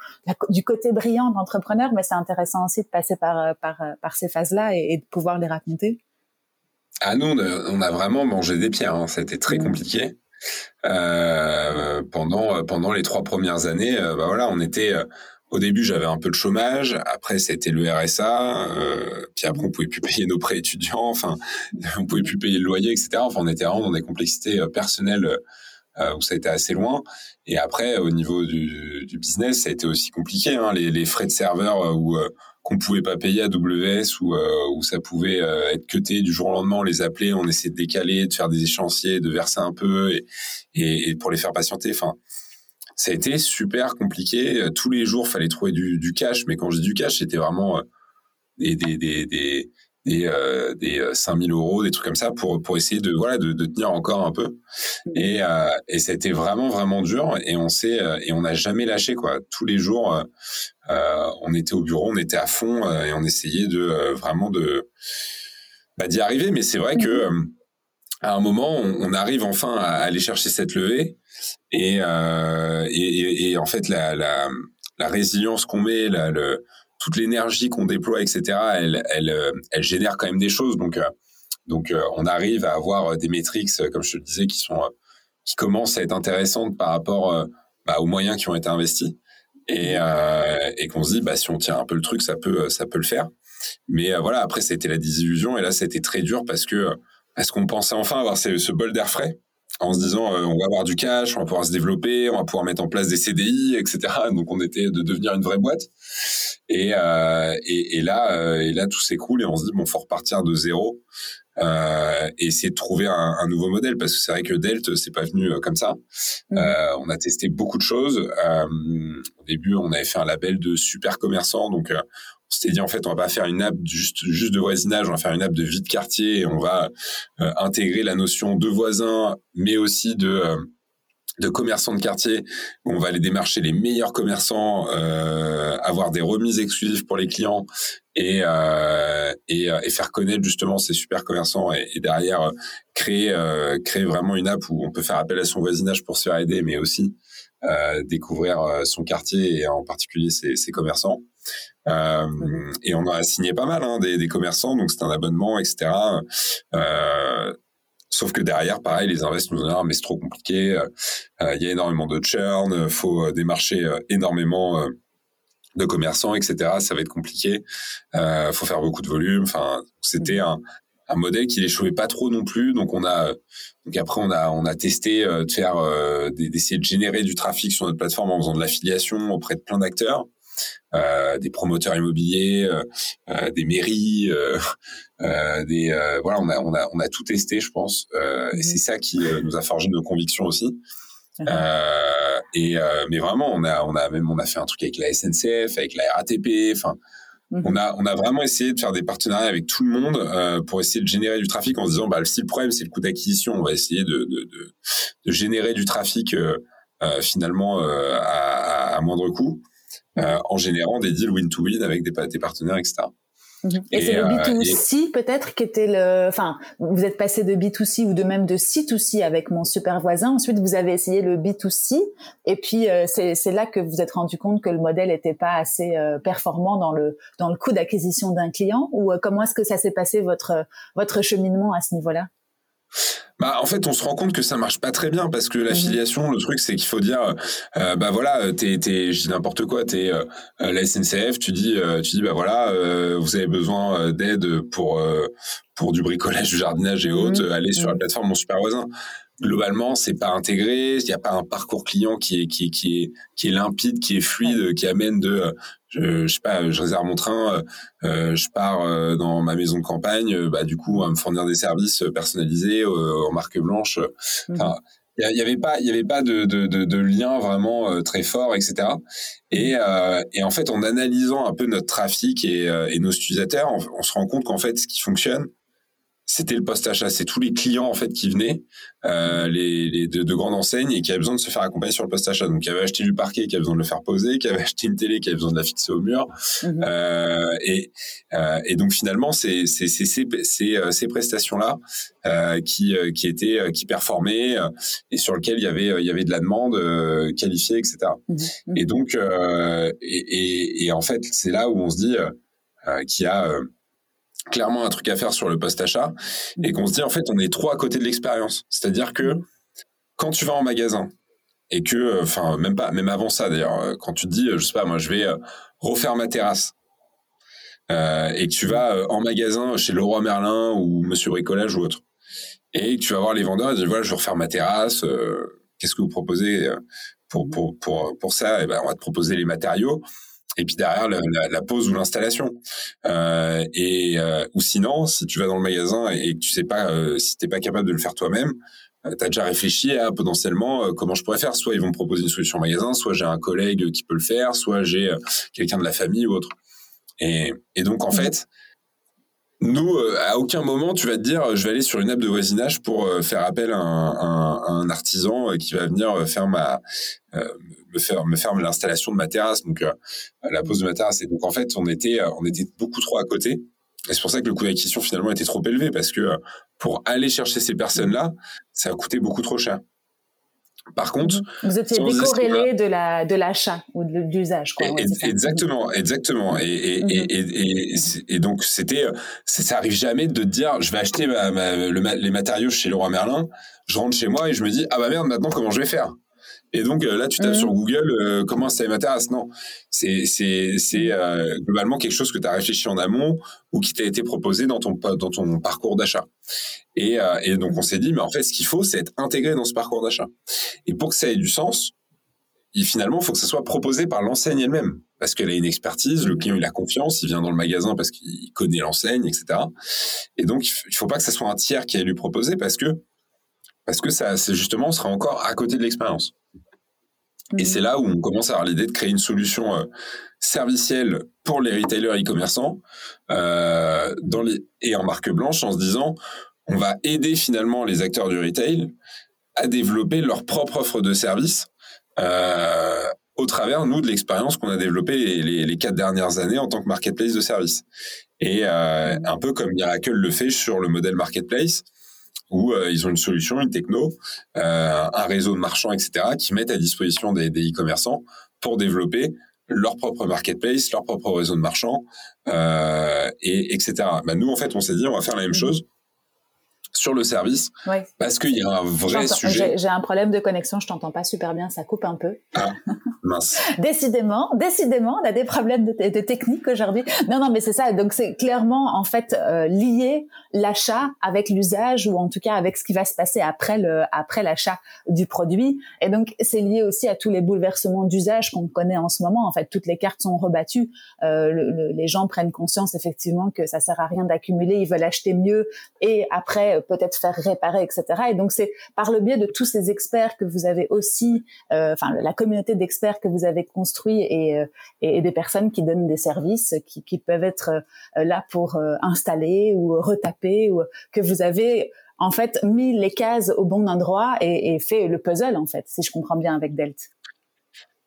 du côté brillant d'entrepreneur, mais c'est intéressant aussi de passer par par, par ces phases-là et, de pouvoir les raconter. Ah nous, on a vraiment mangé des pierres. Hein. C'était très mmh. compliqué. Euh, pendant pendant les trois premières années, bah voilà, on était au début, j'avais un peu de chômage. Après, c'était le RSA. Euh, puis après, on pouvait plus payer nos prêts étudiants. Enfin, on pouvait plus payer le loyer, etc. Enfin, on était vraiment dans des complexités euh, personnelles euh, où ça a été assez loin. Et après, au niveau du, du business, ça a été aussi compliqué. Hein, les, les, frais de serveur euh, où qu'on pouvait pas payer à WS ou où ça pouvait être cuté du jour au lendemain, on les appelait, on essayait de décaler, de faire des échéanciers, de verser un peu et, et, et pour les faire patienter. Enfin, ça a été super compliqué. Tous les jours, fallait trouver du, du cash, mais quand je dis du cash, c'était vraiment euh, des des des des des, euh, des 5000 euh, euros, des trucs comme ça pour pour essayer de voilà de, de tenir encore un peu. Et euh, et ça a été vraiment vraiment dur. Et on s'est et on n'a jamais lâché quoi. Tous les jours, euh, on était au bureau, on était à fond et on essayait de vraiment de bah, d'y arriver. Mais c'est vrai que à un moment, on, arrive enfin à aller chercher cette levée et, euh, et, et, en fait, la, la, la résilience qu'on met, la, le, toute l'énergie qu'on déploie, etc., elle, elle, euh, elle génère quand même des choses. Donc, euh, donc euh, on arrive à avoir des métriques, comme je te le disais, qui sont qui commencent à être intéressantes par rapport bah, aux moyens qui ont été investis et, et qu'on se dit bah si on tient un peu le truc, ça peut ça peut le faire. Mais voilà, après c'était la désillusion et là c'était très dur parce que parce qu'on pensait enfin avoir ce, ce bol d'air frais en se disant euh, on va avoir du cash, on va pouvoir se développer, on va pouvoir mettre en place des CDI, etc. Donc on était de devenir une vraie boîte. Et, euh, et, et, là, euh, et là tout s'écroule et on se dit bon faut repartir de zéro et essayer de trouver un, un, nouveau modèle parce que c'est vrai que Delt c'est pas venu comme ça. Mmh. on a testé beaucoup de choses. au début on avait fait un label de super commerçant donc on s'était dit en fait on va pas faire une app juste juste de voisinage, on va faire une app de vie de quartier on va euh, intégrer la notion de voisin, mais aussi de euh, de commerçants de quartier. On va aller démarcher les meilleurs commerçants, euh, avoir des remises exclusives pour les clients et, euh, et, et, faire connaître justement ces super commerçants et, derrière créer créer vraiment une app où on peut faire appel à son voisinage pour se faire aider, mais aussi découvrir son quartier et en particulier ses, ses commerçants. Euh, et on a signé pas mal hein, des, des, commerçants, donc c'est un abonnement, etc. Euh, sauf que derrière, pareil, les investisseurs nous disent ah, mais c'est trop compliqué, euh, il y a énormément de churn, faut démarcher énormément de commerçants, etc. Ça va être compliqué, faut faire beaucoup de volume. Enfin, c'était un, un modèle qui n'échouait pas trop non plus. Donc on a, donc après on a, on a testé de faire, d'essayer de générer du trafic sur notre plateforme en faisant de l'affiliation auprès de plein d'acteurs. Euh, des promoteurs immobiliers, euh, euh, des mairies, des voilà, on a on a on a tout testé, je pense, et c'est ça qui nous a forgé nos convictions aussi. Et mais vraiment, on a, on a même, on a fait un truc avec la SNCF, avec la RATP. Enfin, mm-hmm. on a, on a vraiment essayé de faire des partenariats avec tout le monde euh, pour essayer de générer du trafic en se disant, bah, si le problème c'est le coût d'acquisition, on va essayer de, de, de, de générer du trafic euh, euh finalement à, à, moindre coût, en générant des deals win-to-win avec des, des partenaires, etc. Mhm. Et, c'est le B2C euh, peut-être qui était le, enfin, vous êtes passé de B2C ou de même de C2C avec mon super voisin. Ensuite, vous avez essayé le B2C et puis euh, c'est là que vous êtes rendu compte que le modèle n'était pas assez euh, performant dans le dans le coût d'acquisition d'un client. Ou comment est-ce que ça s'est passé votre votre cheminement à ce niveau-là? Bah, en fait, on se rend compte que ça marche pas très bien parce que l'affiliation, le truc, c'est qu'il faut dire, euh, bah voilà, t'es, t'es, je dis n'importe quoi, t'es euh, la SNCF, tu dis, euh, tu dis, bah voilà, euh, vous avez besoin d'aide pour pour du bricolage, du jardinage et autres, allez sur la plateforme Mon Super Voisin. Globalement, c'est pas intégré. Il n'y a pas un parcours client qui est qui est qui est qui est limpide, qui est fluide, qui amène de je, je sais pas, je réserve mon train, euh, je pars euh, dans ma maison de campagne, bah du coup à me fournir des services personnalisés euh, en marque blanche. Mmh. Enfin, il y avait pas il y avait pas de, de, de, de lien vraiment euh, très fort etc et, euh, et en fait en analysant un peu notre trafic et, et nos utilisateurs on, on se rend compte qu'en fait ce qui fonctionne c'était le post-achat. C'est tous les clients en fait qui venaient, euh, les, les de, de, grandes enseignes et qui avaient besoin de se faire accompagner sur le post-achat. Donc, qui avaient acheté du parquet, qui avaient besoin de le faire poser, qui avaient acheté une télé, qui avaient besoin de la fixer au mur. Mhm. Euh, et, euh, et donc finalement, c'est ces prestations là qui qui étaient qui performaient et sur lesquelles il y avait il y avait de la demande qualifiée, etc. Mhm. Mhm. Et donc et, et, et, en fait, c'est là où on se dit qu'il y a clairement un truc à faire sur le post-achat et qu'on se dit en fait on est trop à côté de l'expérience. C'est-à-dire que quand tu vas en magasin et que, euh, enfin même pas, même avant ça d'ailleurs, euh, quand tu te dis, je sais pas, moi je vais euh, refaire ma terrasse euh, et que tu vas en magasin chez Leroy Merlin ou Monsieur Bricolage ou autre et que tu vas voir les vendeurs et dis voilà je vais refaire ma terrasse, qu'est-ce que vous proposez pour pour pour pour ça? Et eh ben on va te proposer les matériaux et puis derrière la, la, pose ou l'installation. Euh, et euh, ou sinon, si tu vas dans le magasin et, que tu sais pas, euh, si t'es pas capable de le faire toi-même, euh, tu as déjà réfléchi à potentiellement comment je pourrais faire. Soit ils vont me proposer une solution magasin, soit j'ai un collègue qui peut le faire, soit j'ai quelqu'un de la famille ou autre. Et, et donc en mmh. fait, nous, à aucun moment, tu vas te dire, je vais aller sur une app de voisinage pour faire appel à un artisan qui va venir faire ma me faire me faire l'installation de ma terrasse, donc euh, la pose de ma terrasse. Et donc en fait, on était euh, on était beaucoup trop à côté. Et c'est pour ça que le coût d'acquisition finalement était trop élevé parce que pour aller chercher ces personnes-là, ça a coûté beaucoup trop cher. Par contre, vous étiez décorrélé de la de l'achat ou de l'usage, quoi. exactement, exactement. Et et, et, et, et, donc c'était, ça arrive jamais de te dire, je vais acheter ma, les matériaux chez Leroy Merlin, je rentre chez moi et je me dis, ah bah merde, maintenant comment je vais faire? Et donc euh, là, tu tapes sur Google euh, comment ma terrasse. Non, c'est euh, globalement quelque chose que tu as réfléchi en amont ou qui t'a été proposé dans ton dans ton parcours d'achat. Et, et donc on s'est dit, mais en fait, ce qu'il faut, c'est être intégré dans ce parcours d'achat. Et pour que ça ait du sens, il, finalement, il faut que ça soit proposé par l'enseigne elle-même, parce qu'elle a une expertise, le client il a confiance, il vient dans le magasin parce qu'il connaît l'enseigne, etc. Et donc il faut pas que ça soit un tiers qui aille lui proposer, parce que parce que ça, c'est justement, on sera encore à côté de l'expérience. Et c'est là où on commence à avoir l'idée de créer une solution euh, servicielle pour les retailers e-commerçants euh, dans les, et en marque blanche en se disant on va aider finalement les acteurs du retail à développer leur propre offre de service euh, au travers, nous, de l'expérience qu'on a développée les, les, quatre dernières années en tant que marketplace de service. Et euh, un peu comme Miracle le fait sur le modèle marketplace, où euh, ils ont une solution, une techno, euh, un réseau de marchands, etc., qui mettent à disposition des, e-commerçants pour développer leur propre marketplace, leur propre réseau de marchands, euh, et etc. Bah, nous, en fait, on s'est dit, on va faire la même mhm. chose sur le service, parce qu'il y a un vrai sujet. J'ai un problème de connexion, je t'entends pas super bien, ça coupe un peu. Ah. Décidément, décidément, on a des problèmes de, de technique aujourd'hui. Non, non, mais c'est ça. Donc c'est clairement en fait euh, lié l'achat avec l'usage ou en tout cas avec ce qui va se passer après le après l'achat du produit. Et donc c'est lié aussi à tous les bouleversements d'usage qu'on connaît en ce moment. En fait, toutes les cartes sont rebattues. Euh, le, les gens prennent conscience effectivement que ça sert à rien d'accumuler. Ils veulent acheter mieux et après peut-être faire réparer, etc. Et donc c'est par le biais de tous ces experts que vous avez aussi, euh, enfin la communauté d'experts que vous avez construit euh, et, et, des personnes qui donnent des services qui, peuvent être euh, là pour euh, installer ou retaper ou que vous avez en fait mis les cases au bon endroit et, et fait le puzzle en fait, si je comprends bien avec Delt.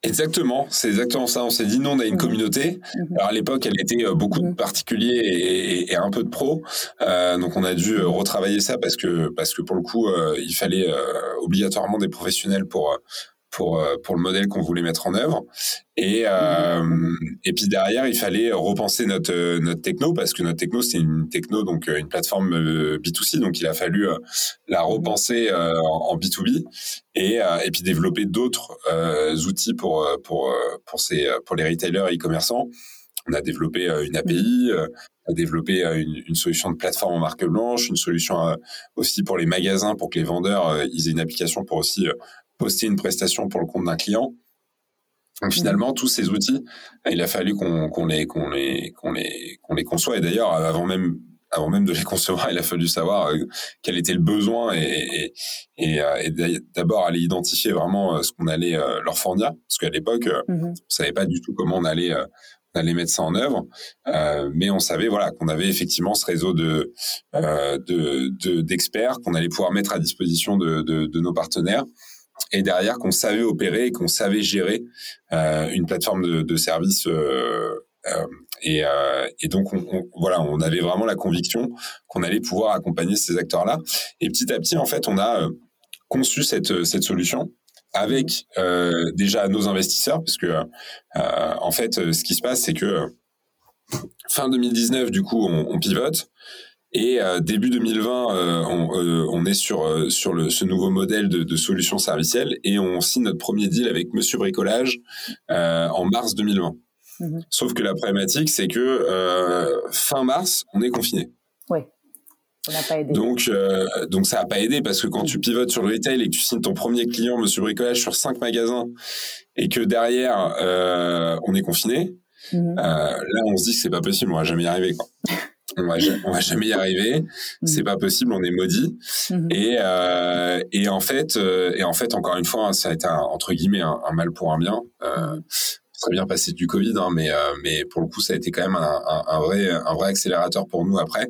Exactement, c'est exactement ça. On s'est dit, non, on a une mhm. communauté. Mhm. Alors à l'époque, elle était beaucoup de mhm. particuliers et, et, un peu de pros. Euh, donc on a dû retravailler ça parce que parce que pour le coup, il fallait obligatoirement des professionnels pour pour euh, pour le modèle qu'on voulait mettre en œuvre. Et euh, et puis derrière, il fallait repenser notre euh, notre techno parce que notre techno c'est une techno donc une plateforme B2C, donc il a fallu la repenser en B2B et et puis développer d'autres outils pour pour pour ces pour les retailers et e-commerçants. On a développé une API, on a développé une, une, solution de plateforme en marque blanche, une solution aussi pour les magasins pour que les vendeurs ils aient une application pour aussi poster une prestation pour le compte d'un client. Donc finalement, tous ces outils, il a fallu qu'on les qu'on les qu'on les qu'on les conçoit. Et d'ailleurs, avant même avant même de les concevoir, il a fallu savoir euh, quel était le besoin et, et, et, euh, d'abord aller identifier vraiment euh, ce qu'on allait leur fournir, parce qu'à l'époque, mm-hmm. on savait pas du tout comment on allait on allait mettre ça en œuvre, euh, mais on savait voilà qu'on avait effectivement ce réseau de de d'experts qu'on allait pouvoir mettre à disposition de, de nos partenaires et derrière qu'on savait opérer et qu'on savait gérer euh, une plateforme de, de service euh, euh, et, donc on, voilà on avait vraiment la conviction qu'on allait pouvoir accompagner ces acteurs là et petit à petit en fait on a conçu cette cette solution avec déjà nos investisseurs parce que en fait ce qui se passe c'est que fin 2019 du coup on pivote et euh, début 2020, euh, on, euh, on, est sur sur le, ce nouveau modèle de, de solution servicielle et on signe notre premier deal avec Monsieur Bricolage en mars 2020. Mhm. Sauf que la problématique, c'est que fin mars, on est confiné. Oui. N'a pas aidé. Donc, donc ça n'a pas aidé parce que quand tu pivotes sur le retail et que tu signes ton premier client, Monsieur Bricolage, sur cinq magasins et que derrière on est confiné, mhm. là on se dit que c'est pas possible, on va jamais y arriver. Quoi. on va, on va jamais y arriver, mm. c'est pas possible, on est maudit. Mm-hmm. Et, euh, et en fait, euh, et en fait, encore une fois, ça a été un, entre guillemets un, mal pour un bien. Euh, très bien passé du Covid, hein, mais euh, mais pour le coup, ça a été quand même un, un, vrai un vrai accélérateur pour nous après,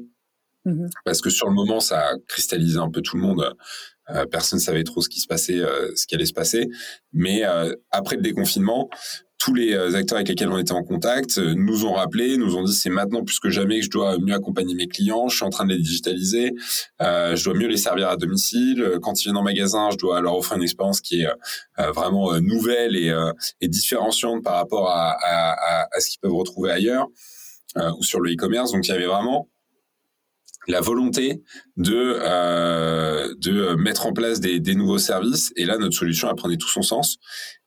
mm-hmm. parce que sur le moment, ça a cristallisé un peu tout le monde. Personne savait trop ce qui se passait, ce qui allait se passer. Mais après le déconfinement, tous les euh, acteurs avec lesquels on était en contact euh, nous ont rappelé, nous ont dit c'est maintenant plus que jamais que je dois mieux accompagner mes clients, je suis en train de les digitaliser, euh, je dois mieux les servir à domicile, quand ils viennent en magasin, je dois leur offrir une expérience qui est euh, vraiment nouvelle et, et, différenciante par rapport à, à, à ce qu'ils peuvent retrouver ailleurs ou sur le e-commerce. Donc il y avait vraiment la volonté de euh, de mettre en place des, des, nouveaux services. Et là notre solution elle prenait tout son sens.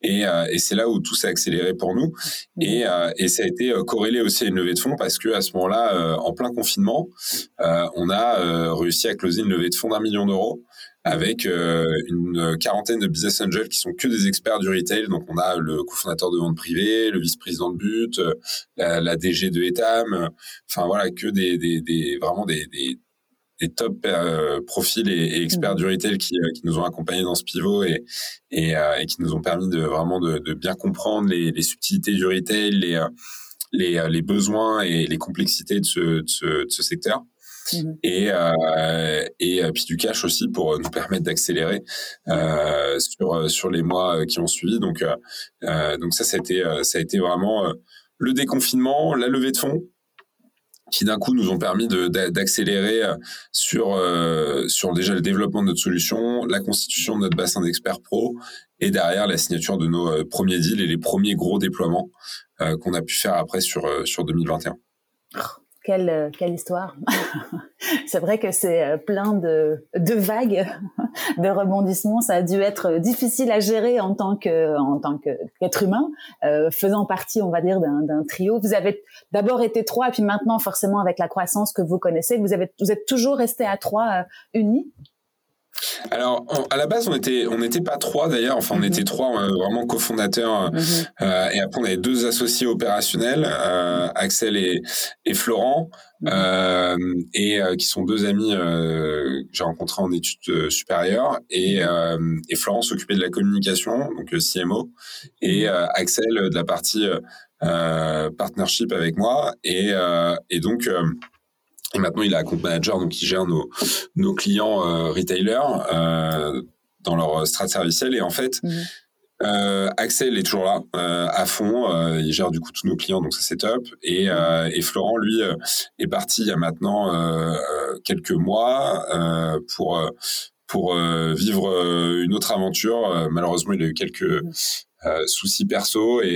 Et, euh, et c'est là où tout s'est accéléré pour nous. Et, euh, et ça a été euh, corrélé aussi à une levée de fonds parce que à ce moment-là euh, en plein confinement on a réussi à closer une levée de fonds d'un million d'euros avec une quarantaine de business angels qui sont que des experts du retail. Donc on a le cofondateur de vente privée, le vice-président de but, la, la, DG de Etam, enfin voilà que des, des, des vraiment des, des des top euh, profils et, experts mmh. du retail qui, euh, qui, nous ont accompagnés dans ce pivot et, et, euh, et qui nous ont permis de vraiment de, de bien comprendre les, les, subtilités du retail, les, les, les, besoins et les complexités de ce, de ce, de ce secteur. Mmh. Et, et puis du cash aussi pour nous permettre d'accélérer sur sur les mois qui ont suivi. Donc donc ça ça a été ça a été vraiment le déconfinement, la levée de fonds qui d'un coup nous ont permis d'accélérer euh, sur euh, sur déjà le développement de notre solution, la constitution de notre bassin d'experts pro et derrière la signature de nos euh, premiers deals et les premiers gros déploiements qu'on a pu faire après sur sur 2021. Quelle, quelle histoire C'est vrai que c'est euh, plein de, de vagues, de rebondissements. Ça a dû être difficile à gérer en tant que en tant qu'être humain, euh, faisant partie, on va dire, d'un trio. Vous avez d'abord été trois, puis maintenant, forcément, avec la croissance que vous connaissez, vous avez vous êtes toujours resté à trois euh, unis? Alors, à la base, on était, on n'était pas trois d'ailleurs. Enfin, on mhm. était trois vraiment cofondateurs. Mhm. Euh, et après, on avait deux associés opérationnels, euh, Axel et, et Florent, mhm. euh, et qui sont deux amis que j'ai rencontrés en études supérieures. Et, et Florent s'occupait de la communication, donc CMO, et Axel de la partie partnership avec moi. Et, et donc et maintenant, il est compte manager, donc il gère nos, nos clients euh, retailers euh, dans leur strat serviciel. Et en fait, mhm. euh, Axel est toujours là, euh, à fond. Euh, il gère du coup tous nos clients, donc ça c'est top. Et, mhm. et Florent, lui, est parti il y a maintenant quelques mois pour pour vivre une autre aventure. malheureusement, il a eu quelques mhm. soucis perso et,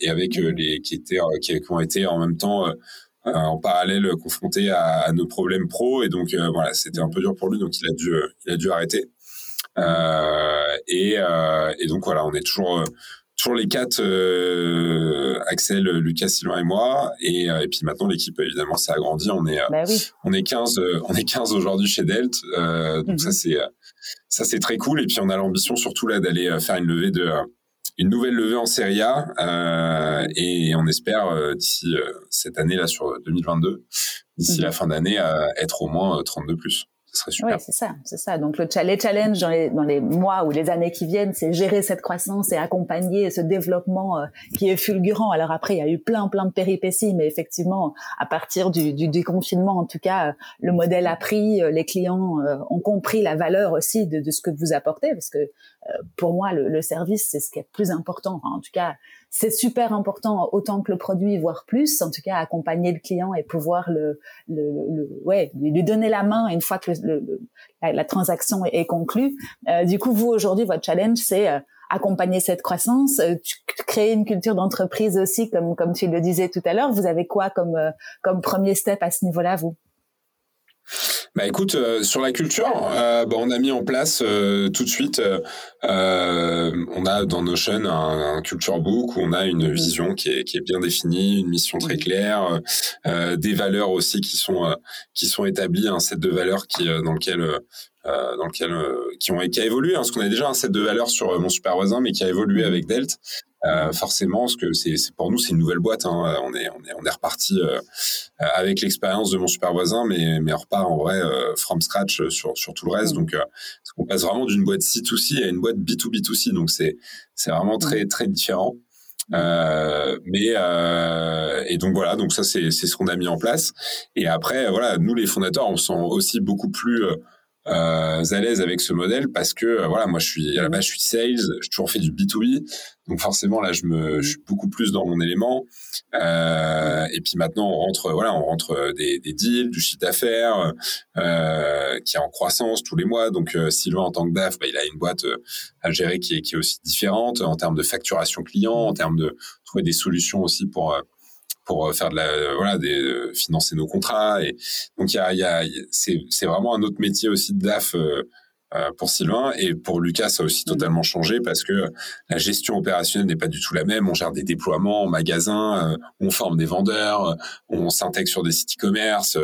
et avec les qui étaient qui, qui, ont été en même temps euh, en parallèle confronté à, nos problèmes pro et donc euh, voilà c'était un peu dur pour lui donc il a dû il a dû arrêter euh, et, et donc voilà on est toujours toujours les quatre, Axel, Lucas, Sylvain et moi. Et, et puis maintenant, l'équipe, évidemment, s'est agrandie. On est, bah on est 15, on est 15 aujourd'hui chez Delt. donc ça, mhm. c'est, ça, c'est très cool. Et puis, on a l'ambition surtout là d'aller faire une levée de, une nouvelle levée en Serie A euh, et on espère euh, d'ici euh, cette année là sur 2022, d'ici mhm. la fin d'année, être au moins 32 plus. Ce serait super. Oui, c'est ça, c'est ça. Donc le les challenges dans les, dans les mois ou les années qui viennent, c'est gérer cette croissance et accompagner ce développement qui est fulgurant. Alors après, il y a eu plein plein de péripéties, mais effectivement, à partir du, du déconfinement, en tout cas, le modèle a pris, les clients ont compris la valeur aussi de, de ce que vous apportez, parce que pour moi, le, le service, c'est ce qui est plus important. en tout cas, c'est super important autant que le produit, voire plus. En tout cas, accompagner le client et pouvoir le, le, le ouais, lui donner la main une fois que le, la, la, transaction est, conclue. Euh, du coup, vous aujourd'hui, votre challenge, c'est euh, accompagner cette croissance, euh, créer une culture d'entreprise aussi, comme comme tu le disais tout à l'heure. Vous avez quoi comme comme premier step à ce niveau-là, vous? Bah écoute, euh, sur la culture, euh, bah, on a mis en place euh, tout de suite, on a dans Notion un, un, culture book où on a une vision qui est, qui est bien définie, une mission très claire, des valeurs aussi qui sont qui sont établies, un set de valeurs qui dans lequel dans lequel qui ont qui a évolué, hein, parce qu'on a déjà un set de valeurs sur mon super voisin, mais qui a évolué avec Delt. Euh, forcément, ce que c'est pour nous, c'est une nouvelle boîte. Hein. On est on est on est reparti euh, avec l'expérience de mon super voisin, mais mais on repart en vrai euh, from scratch sur sur tout le reste. Donc, on passe vraiment d'une boîte C2C à une boîte B2B2C. Donc c'est c'est vraiment très très différent. Euh, mais euh, et donc voilà, donc ça c'est c'est ce qu'on a mis en place. Et après voilà, nous les fondateurs, on sent aussi beaucoup plus euh, à l'aise avec ce modèle parce que euh, voilà moi je suis à la base je suis sales j'ai toujours fait du B2B donc forcément là je me je suis beaucoup plus dans mon élément. Euh, et puis maintenant on rentre voilà on rentre des, des deals du chiffre d'affaires euh, qui est en croissance tous les mois. Donc euh, Sylvain en tant que DAF bah, il a une boîte euh, à gérer qui est qui est aussi différente en termes de facturation client en termes de trouver des solutions aussi pour pour euh, faire de la euh, voilà des euh, financer nos contrats et donc il y a, y a c'est c'est vraiment un autre métier aussi de DAF pour Sylvain et pour Lucas ça a aussi totalement changé parce que la gestion opérationnelle n'est pas du tout la même. On gère des déploiements en magasin on forme des vendeurs on s'intègre sur des sites e-commerce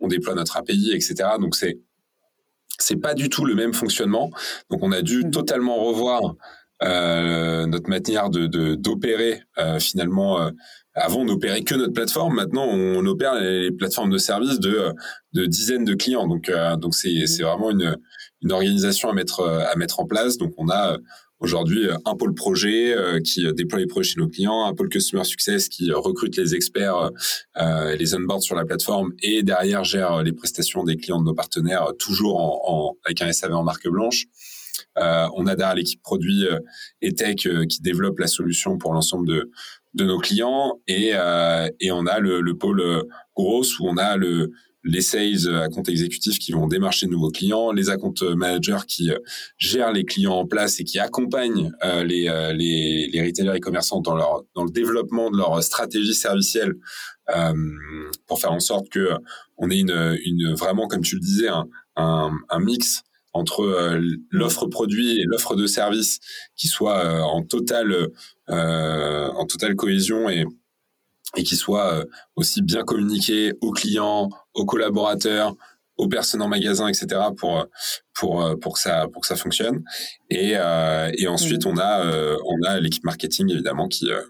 on déploie notre API etc donc c'est c'est pas du tout le même fonctionnement. Donc on a dû mmh. totalement revoir euh, notre manière de d'opérer finalement avant, on n'opérait que notre plateforme. Maintenant, on opère les plateformes de services de, de dizaines de clients. Donc, euh, donc c'est, c'est vraiment une, une organisation à mettre, à mettre en place. Donc, on a aujourd'hui un pôle projet euh, qui déploie les projets chez nos clients, un pôle customer success qui recrute les experts, euh, les onboard sur la plateforme et derrière gère les prestations des clients de nos partenaires, toujours en, en avec un SAV en marque blanche. Euh, on a derrière l'équipe produit et tech qui développe la solution pour l'ensemble de, de nos clients. Et, euh, et on a le, le pôle euh, gros où on a le, les sales à compte exécutif qui vont démarcher de nouveaux clients, les account managers qui euh, gèrent les clients en place et qui accompagnent les, les, les retailers et commerçants dans, leur, dans le développement de leur stratégie servicielle pour faire en sorte que on ait une, une vraiment, comme tu le disais, un, un mix entre l'offre produit et l'offre de service qui soit en totale en totale cohésion et et qui soit aussi bien communiqué aux clients, aux collaborateurs, aux personnes en magasin, etc. pour pour pour que ça pour que ça fonctionne. Et euh, et ensuite on a euh, on a l'équipe marketing évidemment qui euh,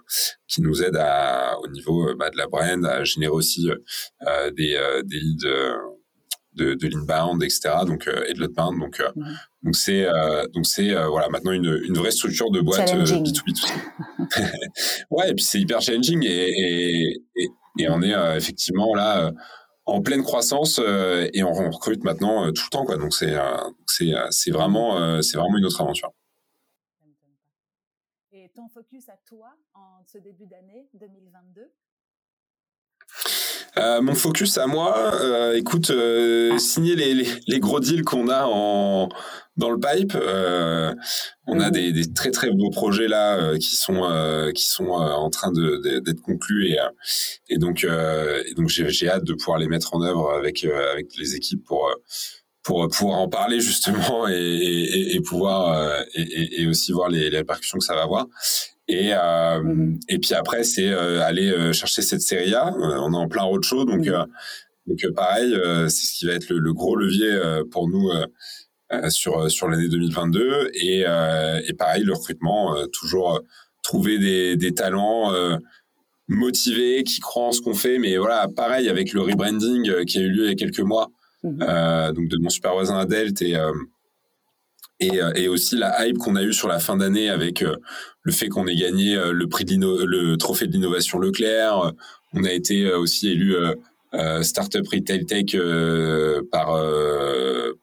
qui nous aide à au niveau bah, de la brand à générer aussi des des leads de, de l'inbound, etc. Donc et de l'outbound. Donc donc c'est donc c'est voilà maintenant une une vraie structure de boîte B2B. ouais et puis c'est hyper challenging et et, et, et on est effectivement là en pleine croissance euh, et on, recrute maintenant euh, tout le temps quoi. Donc c'est euh, c'est c'est vraiment c'est vraiment une autre aventure. Et ton focus à toi en ce début d'année 2022 euh, mon focus à moi, euh, écoute, euh, signer les, les, les, gros deals qu'on a en, dans le pipe. on a mhm. des, des, très très beaux projets là qui sont qui sont en train de, d'être conclus et, et donc et donc j'ai, j'ai hâte de pouvoir les mettre en œuvre avec avec les équipes pour pour pouvoir en parler justement et, et, et pouvoir et, et, aussi voir les, les répercussions que ça va avoir. Et, euh, et puis après, c'est euh, aller euh, chercher cette série A. on est en plein roadshow, donc, mhm. donc pareil, c'est ce qui va être le, gros levier pour nous sur, sur l'année 2022. Et, et pareil, le recrutement, toujours trouver des, des talents motivés, qui croient en ce qu'on fait. Mais voilà, pareil, avec le rebranding qui a eu lieu il y a quelques mois, mhm. donc de mon super voisin à Delt et euh, et, aussi la hype qu'on a eue sur la fin d'année avec euh, le fait qu'on ait gagné euh, le prix de le trophée de l'innovation Leclerc. On a été aussi élu Startup Retail Tech par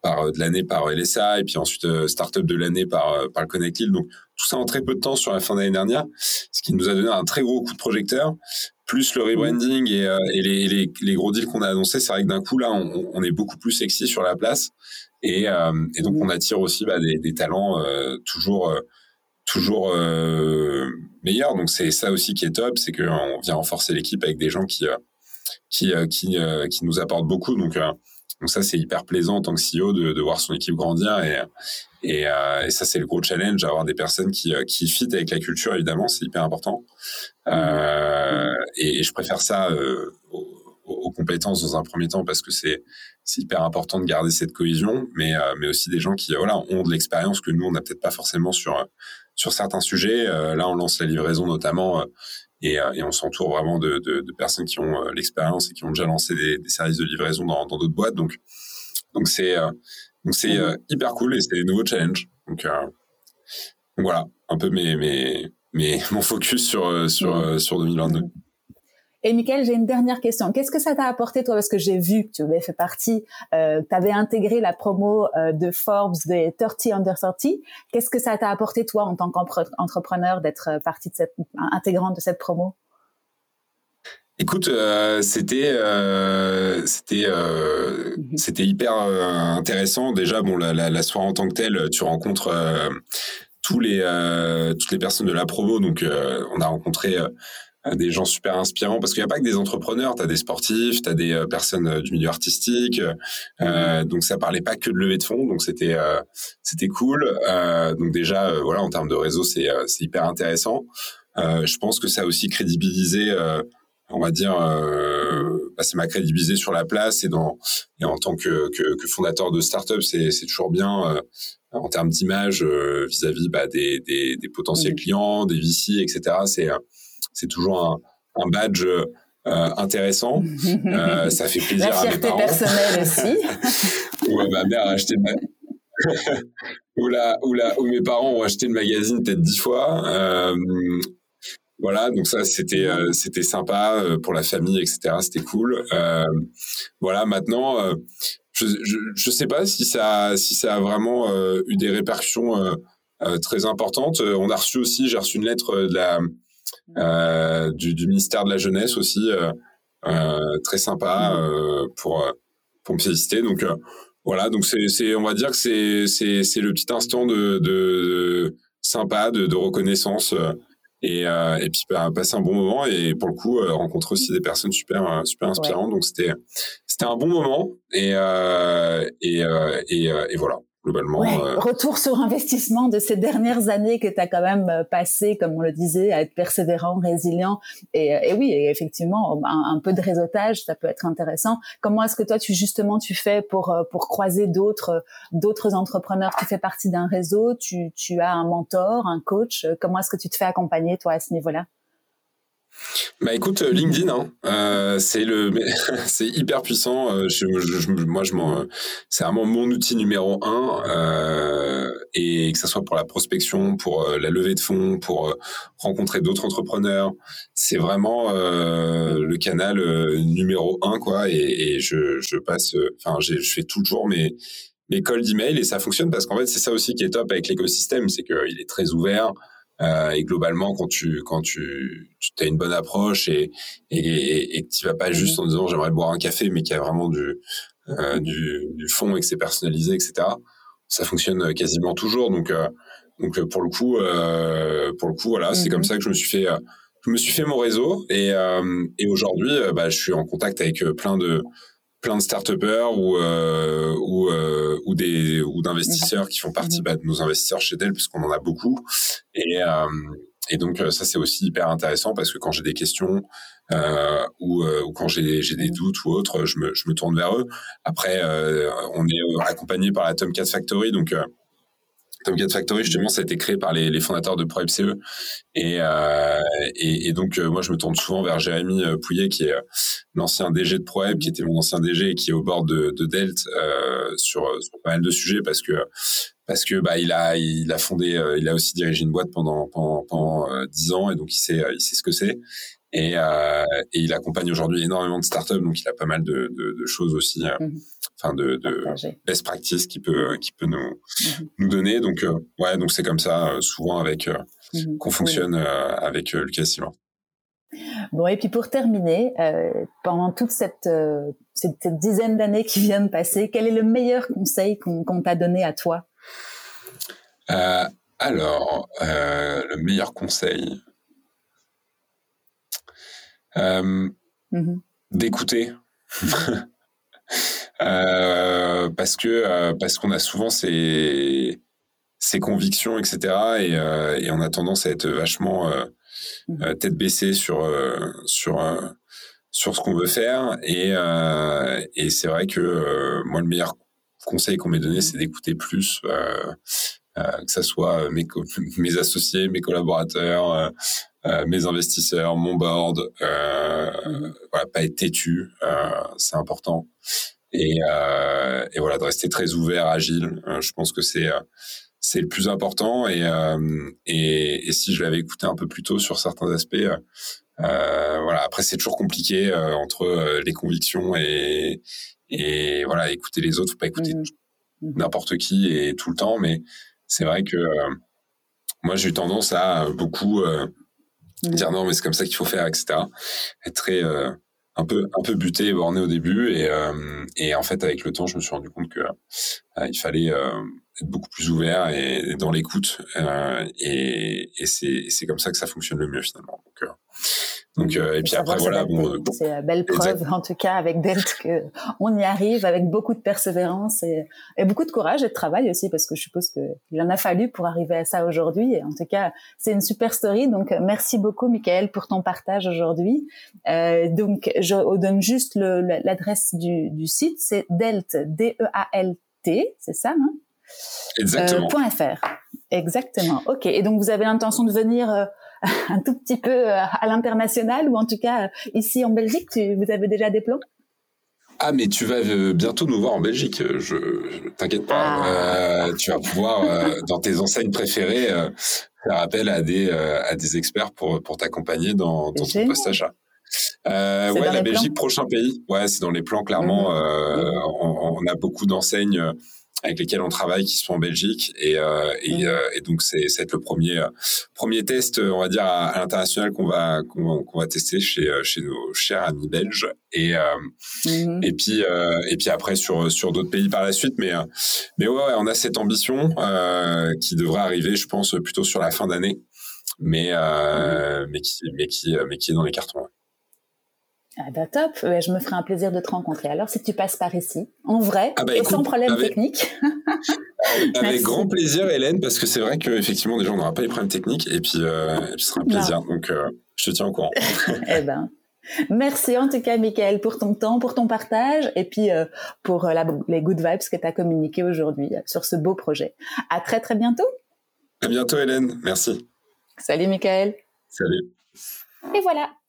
par de l'année par LSA et puis ensuite Startup de l'année par par le Connect Hill. Donc tout ça en très peu de temps sur la fin d'année dernière, ce qui nous a donné un très gros coup de projecteur. Plus le rebranding et, et les, les, les, gros deals qu'on a annoncés, c'est vrai que d'un coup là, on, on, est beaucoup plus sexy sur la place et, euh, et donc, on attire aussi bah, des, des, talents euh, toujours, euh, toujours meilleurs. Donc, c'est ça aussi qui est top, c'est qu'on vient renforcer l'équipe avec des gens qui, qui, qui, qui nous apportent beaucoup. Donc, donc ça, c'est hyper plaisant en tant que CEO de, de voir son équipe grandir et, et, euh, et ça, c'est le gros challenge, avoir des personnes qui, qui fit avec la culture, évidemment, c'est hyper important. Euh, et, et, je préfère ça euh, aux, compétences dans un premier temps parce que c'est c'est hyper important de garder cette cohésion, mais euh, mais aussi des gens qui voilà ont de l'expérience que nous on n'a peut-être pas forcément sur sur certains sujets. Euh, là, on lance la livraison notamment. Euh, et, et, on s'entoure vraiment de, de, de, personnes qui ont l'expérience et qui ont déjà lancé des, des services de livraison dans d'autres boîtes. Donc, donc c'est donc c'est hyper cool et c'est des nouveaux challenges. Donc, donc voilà, un peu mes, mes, mes mon focus sur sur sur 2022. Et Michael, j'ai une dernière question. Qu'est-ce que ça t'a apporté toi? Parce que j'ai vu que tu avais fait partie, euh, tu avais intégré la promo euh, de Forbes des 30 under 30. Qu'est-ce que ça t'a apporté toi en tant qu'entrepreneur d'être euh, partie de cette intégrante de cette promo? Écoute, euh, c'était euh, c'était euh, mhm. c'était hyper intéressant. Déjà, bon, la, la, la, soirée en tant que telle, tu rencontres tous les toutes les personnes de la promo. Donc, on a rencontré des gens super inspirants parce qu'il n'y a pas que des entrepreneurs, tu as des sportifs, tu as des euh, personnes euh, du milieu artistique. Euh, mm-hmm. donc ça parlait pas que de levée de fonds, donc c'était c'était cool. donc déjà voilà en termes de réseau c'est c'est hyper intéressant. je pense que ça a aussi crédibilisé on va dire bah, ça m'a crédibilisé sur la place et dans et en tant que que, que fondateur de start-up c'est c'est toujours bien en termes d'image vis-à-vis bah, des, des, des potentiels mm-hmm. clients, des VC, etc. C'est c'est toujours un, badge euh, intéressant. Euh, ça fait plaisir La à mes parents. personnelle aussi. ou ma mère a acheté le ou, la, ou, la, ou mes parents ont acheté le magazine peut-être dix fois. Euh, voilà, donc ça c'était c'était sympa pour la famille, etc. C'était cool. voilà, maintenant, je, je, je sais pas si ça si ça a vraiment eu des répercussions très importantes. On a reçu aussi, j'ai reçu une lettre de la du, du, ministère de la jeunesse aussi, euh, euh, très sympa pour pour me féliciter. Donc voilà, donc c'est on va dire que c'est c'est c'est le petit instant de, de, sympa de, de reconnaissance et, euh, et puis bah, passer un bon moment. Et pour le coup euh, rencontrer aussi des personnes super euh, super inspirantes. Donc c'était c'était un bon moment. Et et, et, et voilà globalement. Euh, retour sur investissement de ces dernières années que tu as quand même euh, passé, comme on le disait, à être persévérant, résilient. Et, euh, et oui, effectivement, un, peu de réseautage, ça peut être intéressant. Comment est-ce que toi, tu justement, tu fais pour pour croiser d'autres d'autres entrepreneurs? Tu fais partie d'un réseau, tu, tu as un mentor, un coach? Comment est-ce que tu te fais accompagner, toi, à ce niveau-là? Bah écoute, euh, LinkedIn, hein, euh, c'est le, c'est hyper puissant. Euh, je, je, moi, je m'en, c'est vraiment mon outil numéro un, euh, et que ça soit pour la prospection, pour euh, la levée de fonds, pour rencontrer d'autres entrepreneurs, c'est vraiment le canal numéro un, quoi. Et, et je, je passe, enfin, je fais toujours mes mes calls d'email et ça fonctionne parce qu'en fait, c'est ça aussi qui est top avec l'écosystème, c'est qu'il est très ouvert. Euh, et globalement, quand tu quand tu, tu as une bonne approche et et, et que tu vas pas juste en disant j'aimerais boire un café, mais qu'il y a vraiment du euh, du, du fond et que c'est personnalisé, etc. Ça fonctionne quasiment toujours. Donc euh, donc pour le coup euh, pour le coup voilà, c'est comme mm-hmm. ça que je me suis fait je me suis fait mon réseau et et aujourd'hui bah, je suis en contact avec plein de plein de start ou euh, ou euh, ou des ou d'investisseurs qui font partie bah, de nos investisseurs chez Dell puisqu'on en a beaucoup. Et euh, et donc ça c'est aussi hyper intéressant parce que quand j'ai des questions euh, ou, ou quand j'ai j'ai des doutes ou autres je me je me tourne vers eux. Après on est accompagné par la Tomcat Factory donc Tomcat Factory, justement, ça a été créé par les, fondateurs de ProMCE. Et, euh, et, donc, euh, moi, je me tourne souvent vers Jérémy euh, Pouillet, qui est euh, l'ancien DG de ProWeb, qui était mon ancien DG et qui est au bord de, de Delt euh, sur, sur, pas mal de sujets parce que parce que bah il a il a fondé il a aussi dirigé une boîte pendant pendant pendant dix ans et donc il sait il sait ce que c'est et, euh, et il accompagne aujourd'hui énormément de startups donc il a pas mal de, de, de choses aussi mmh enfin de, de best practice qui peut qui peut nous mhm. nous donner. Donc euh, ouais, donc c'est comme ça euh, souvent avec euh, mhm. qu'on fonctionne avec Lucas Simon. Bon, et puis pour terminer, pendant toute cette, cette, dizaine d'années qui viennent de passer, quel est le meilleur conseil qu'on t'a donné à toi? Alors, le meilleur conseil, mhm. d'écouter. Euh, parce que euh, parce qu'on a souvent ces ces convictions, etc. Et, euh, et, on a tendance à être vachement mmh. tête baissée sur sur sur ce qu'on veut faire. Et et c'est vrai que moi le meilleur conseil qu'on m'ait donné, mmh. c'est d'écouter plus. que ça soit mes, mes associés, mes collaborateurs, mes investisseurs, mon board, mmh. voilà, pas être têtu, c'est important et, euh, et voilà de rester très ouvert, agile. Euh, je pense que c'est euh, c'est le plus important et, euh, et, et si je l'avais écouté un peu plus tôt sur certains aspects, euh, voilà. Après c'est toujours compliqué entre les convictions et et voilà écouter les autres, faut pas écouter mmh. Mmh. n'importe qui et tout le temps, mais c'est vrai que moi j'ai eu tendance à beaucoup mmh. dire non mais c'est comme ça qu'il faut faire, etc. Être très un peu un peu buté et borné au début et euh, et en fait avec le temps je me suis rendu compte que euh, il fallait euh, être beaucoup plus ouvert et, dans l'écoute et et c'est comme ça que ça fonctionne le mieux finalement. Donc donc euh, et puis après voilà bon, c'est une belle preuve en tout cas avec Delt que on y arrive avec beaucoup de persévérance et, et, beaucoup de courage et de travail aussi parce que je suppose que il en a fallu pour arriver à ça aujourd'hui. Et en tout cas c'est une super story. Donc merci beaucoup Michael pour ton partage aujourd'hui. Euh, donc je donne juste l'adresse du, du site. C'est delt d e a l t c'est ça hein? Exactement. Euh, .fr. Exactement. Ok. Et donc vous avez l'intention de venir euh, un tout petit peu euh, à l'international ou en tout cas ici en Belgique? Vous avez déjà des plans? Ah mais tu vas bientôt nous voir en Belgique, je, t'inquiète pas. Ah. tu vas pouvoir dans tes enseignes préférées faire appel à des à des experts pour pour t'accompagner dans, dans ton poste achat. Euh, ouais, la Belgique, prochain pays. Ouais, c'est dans les plans clairement. Mmh. on, on, a beaucoup d'enseignes avec lesquels on travaille qui sont en Belgique et, euh, et, mmh. euh, et, donc c'est c'est le premier euh, premier test on va dire à, l'international qu'on va qu'on va tester chez chez nos chers amis belges et mmh. et puis et puis après sur sur d'autres pays par la suite mais mais ouais, on a cette ambition qui devrait arriver je pense plutôt sur la fin d'année mais mais qui mais qui mais qui est dans les cartons. Ah bah top, je me ferai un plaisir de te rencontrer. Alors si tu passes par ici, en vrai, ah bah et sans problème technique. avec grand plaisir Hélène, parce que c'est vrai qu'effectivement déjà on n'aura pas les problèmes techniques et puis, euh, ce sera un plaisir. Donc euh, je te tiens au courant. eh ben, merci en tout cas Michael pour ton temps, pour ton partage et puis euh, pour la, les good vibes que tu as communiquées aujourd'hui sur ce beau projet. À très très bientôt. À bientôt Hélène, merci. Salut Michael. Salut. Et voilà,